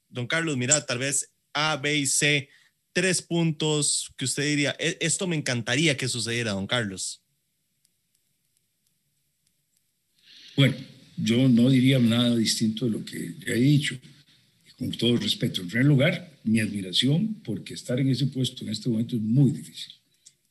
don Carlos, mira, tal vez A, B y C, tres puntos que usted diría, e, esto me encantaría que sucediera, don Carlos. Bueno, yo no diría nada distinto de lo que ya he dicho, con todo respeto. En primer lugar, mi admiración, porque estar en ese puesto en este momento es muy difícil.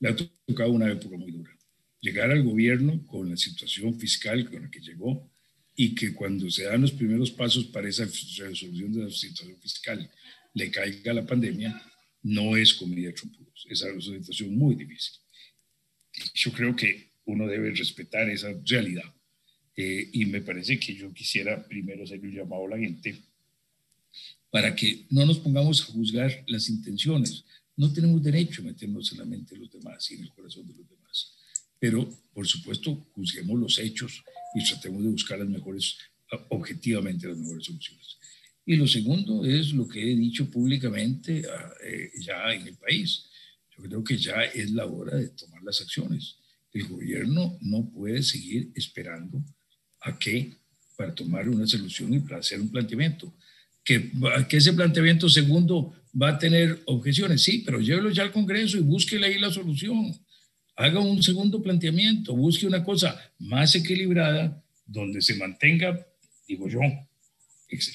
Le ha tocado una época muy dura. Llegar al gobierno con la situación fiscal con la que llegó y que cuando se dan los primeros pasos para esa resolución de la situación fiscal le caiga la pandemia, no es comida trompudos. Es una situación muy difícil. Yo creo que uno debe respetar esa realidad eh, y me parece que yo quisiera primero hacer un llamado a la gente para que no nos pongamos a juzgar las intenciones. No tenemos derecho a meternos en la mente de los demás y en el corazón de los demás. Pero, por supuesto, juzguemos los hechos y tratemos de buscar las mejores, objetivamente las mejores soluciones. Y lo segundo es lo que he dicho públicamente ah, eh, ya en el país. Yo creo que ya es la hora de tomar las acciones. El gobierno no puede seguir esperando ¿A qué? Para tomar una solución y para hacer un planteamiento. Que, que ese planteamiento segundo va a tener objeciones, sí, pero llévelo ya al Congreso y búsquele ahí la solución. Haga un segundo planteamiento, busque una cosa más equilibrada donde se mantenga, digo yo,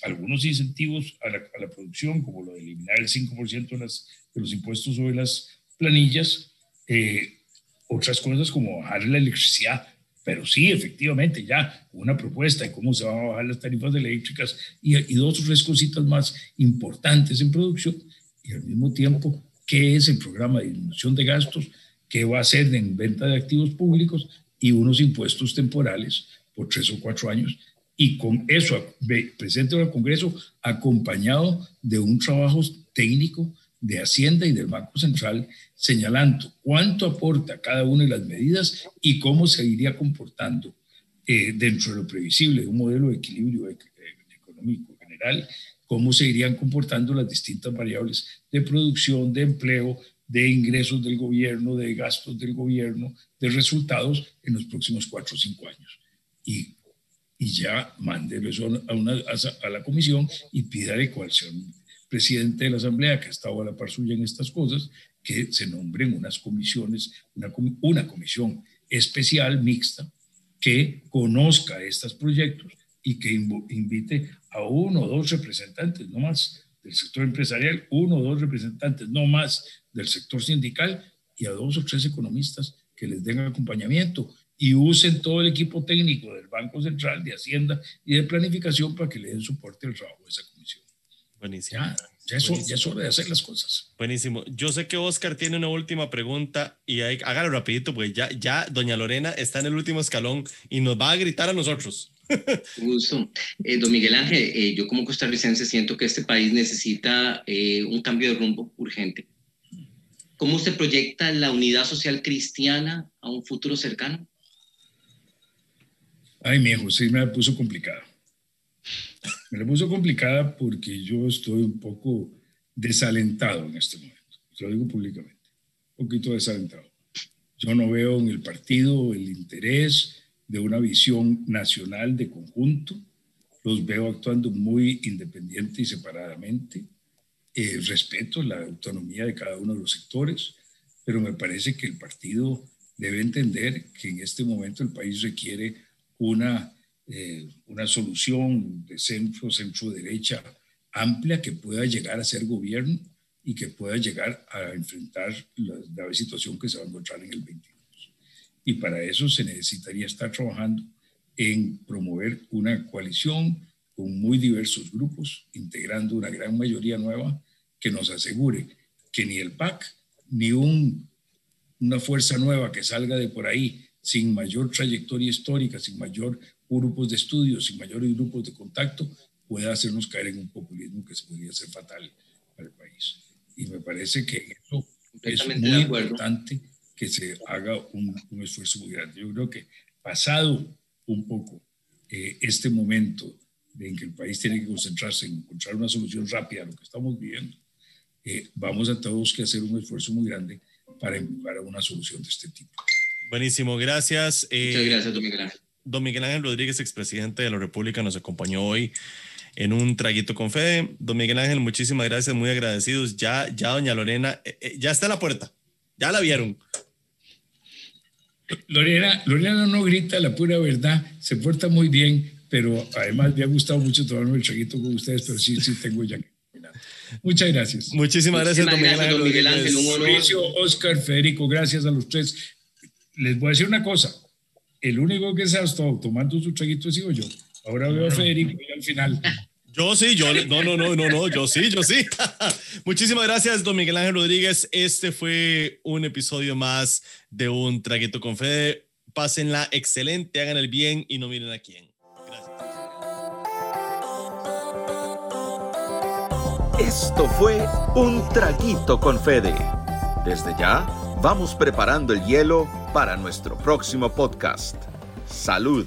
algunos incentivos a la, producción, como lo de eliminar el 5% de, de, los impuestos sobre las planillas, eh, otras cosas como bajar la electricidad, pero sí, efectivamente, ya una propuesta de cómo se van a bajar las tarifas eléctricas y, y dos o tres cositas más importantes en producción y al mismo tiempo, qué es el programa de disminución de gastos, qué va a hacer en venta de activos públicos y unos impuestos temporales por tres o cuatro años. Y con eso presente al Congreso acompañado de un trabajo técnico de Hacienda y del Banco Central señalando cuánto aporta cada una de las medidas y cómo se iría comportando eh, dentro de lo previsible un modelo de equilibrio económico general, cómo se irían comportando las distintas variables de producción, de empleo, de ingresos del gobierno, de gastos del gobierno, de resultados en los próximos cuatro o cinco años. Y, y ya mande eso a, la comisión y pida ecuación presidente de la Asamblea, que ha estado a la par suya en estas cosas, que se nombren unas comisiones, una, una comisión especial mixta que conozca estos proyectos y que invite a uno o dos representantes, no más del sector empresarial, uno o dos representantes, no más del sector sindical y a dos o tres economistas que les den acompañamiento y usen todo el equipo técnico del Banco Central, de Hacienda y de Planificación para que le den soporte al trabajo de esa comisión. Buenísimo. Ya, es, hora de hacer las cosas. Buenísimo. Yo sé que Oscar tiene una última pregunta y hay, hágalo rapidito, porque ya, ya doña Lorena está en el último escalón y nos va a gritar a nosotros. Gusto. Eh, don Miguel Ángel, eh, yo como costarricense siento que este país necesita eh, un cambio de rumbo urgente. ¿Cómo se proyecta la unidad social cristiana a un futuro cercano? Ay, mi hijo, sí me puso complicado. Me la puso complicada porque yo estoy un poco desalentado en este momento. Lo digo públicamente. Un poquito desalentado. Yo no veo en el partido el interés de una visión nacional de conjunto. Los veo actuando muy independiente y separadamente. Eh, respeto la autonomía de cada uno de los sectores, pero me parece que el partido debe entender que en este momento el país requiere una eh, una solución de centro, centro-derecha amplia que pueda llegar a ser gobierno y que pueda llegar a enfrentar la grave situación que se va a encontrar en el 22. Y para eso se necesitaría estar trabajando en promover una coalición con muy diversos grupos, integrando una gran mayoría nueva que nos asegure que ni el PAC ni un, una fuerza nueva que salga de por ahí sin mayor trayectoria histórica, sin mayor grupos de estudios y mayores grupos de contacto pueda hacernos caer en un populismo que se podría ser fatal para el país. Y me parece que eso es muy importante que se haga un, un, esfuerzo muy grande. Yo creo que pasado un poco eh, este momento en que el país tiene que concentrarse en encontrar una solución rápida a lo que estamos viviendo, eh, vamos a todos que hacer un esfuerzo muy grande para empujar a una solución de este tipo. Buenísimo, gracias. Eh, Muchas gracias, Miguel Ángel. Don Miguel Ángel Rodríguez, expresidente de la República, nos acompañó hoy en un traguito con Fede. Don Miguel Ángel, muchísimas gracias, muy agradecidos. Ya, ya doña Lorena, eh, ya está en la puerta, ya la vieron. Lorena, Lorena no grita la pura verdad, se porta muy bien, pero además me ha gustado mucho tomarme el traguito con ustedes, pero sí, sí tengo ya que Muchas gracias. Muchísimas gracias, don Miguel Ángel. Oscar, Federico, gracias a los tres. Les voy a decir una cosa. El único que se ha estado tomando su traguito ha sido yo. Ahora veo a Federico y al final. Yo sí, yo no, no, no, no, no, yo sí, yo sí. Muchísimas gracias, don Miguel Ángel Rodríguez. Este fue un episodio más de Un Traguito con Fede. Pásenla excelente, hagan el bien y no miren a quién. Esto fue Un Traguito con Fede. Desde ya, vamos preparando el hielo para nuestro próximo podcast. Salud.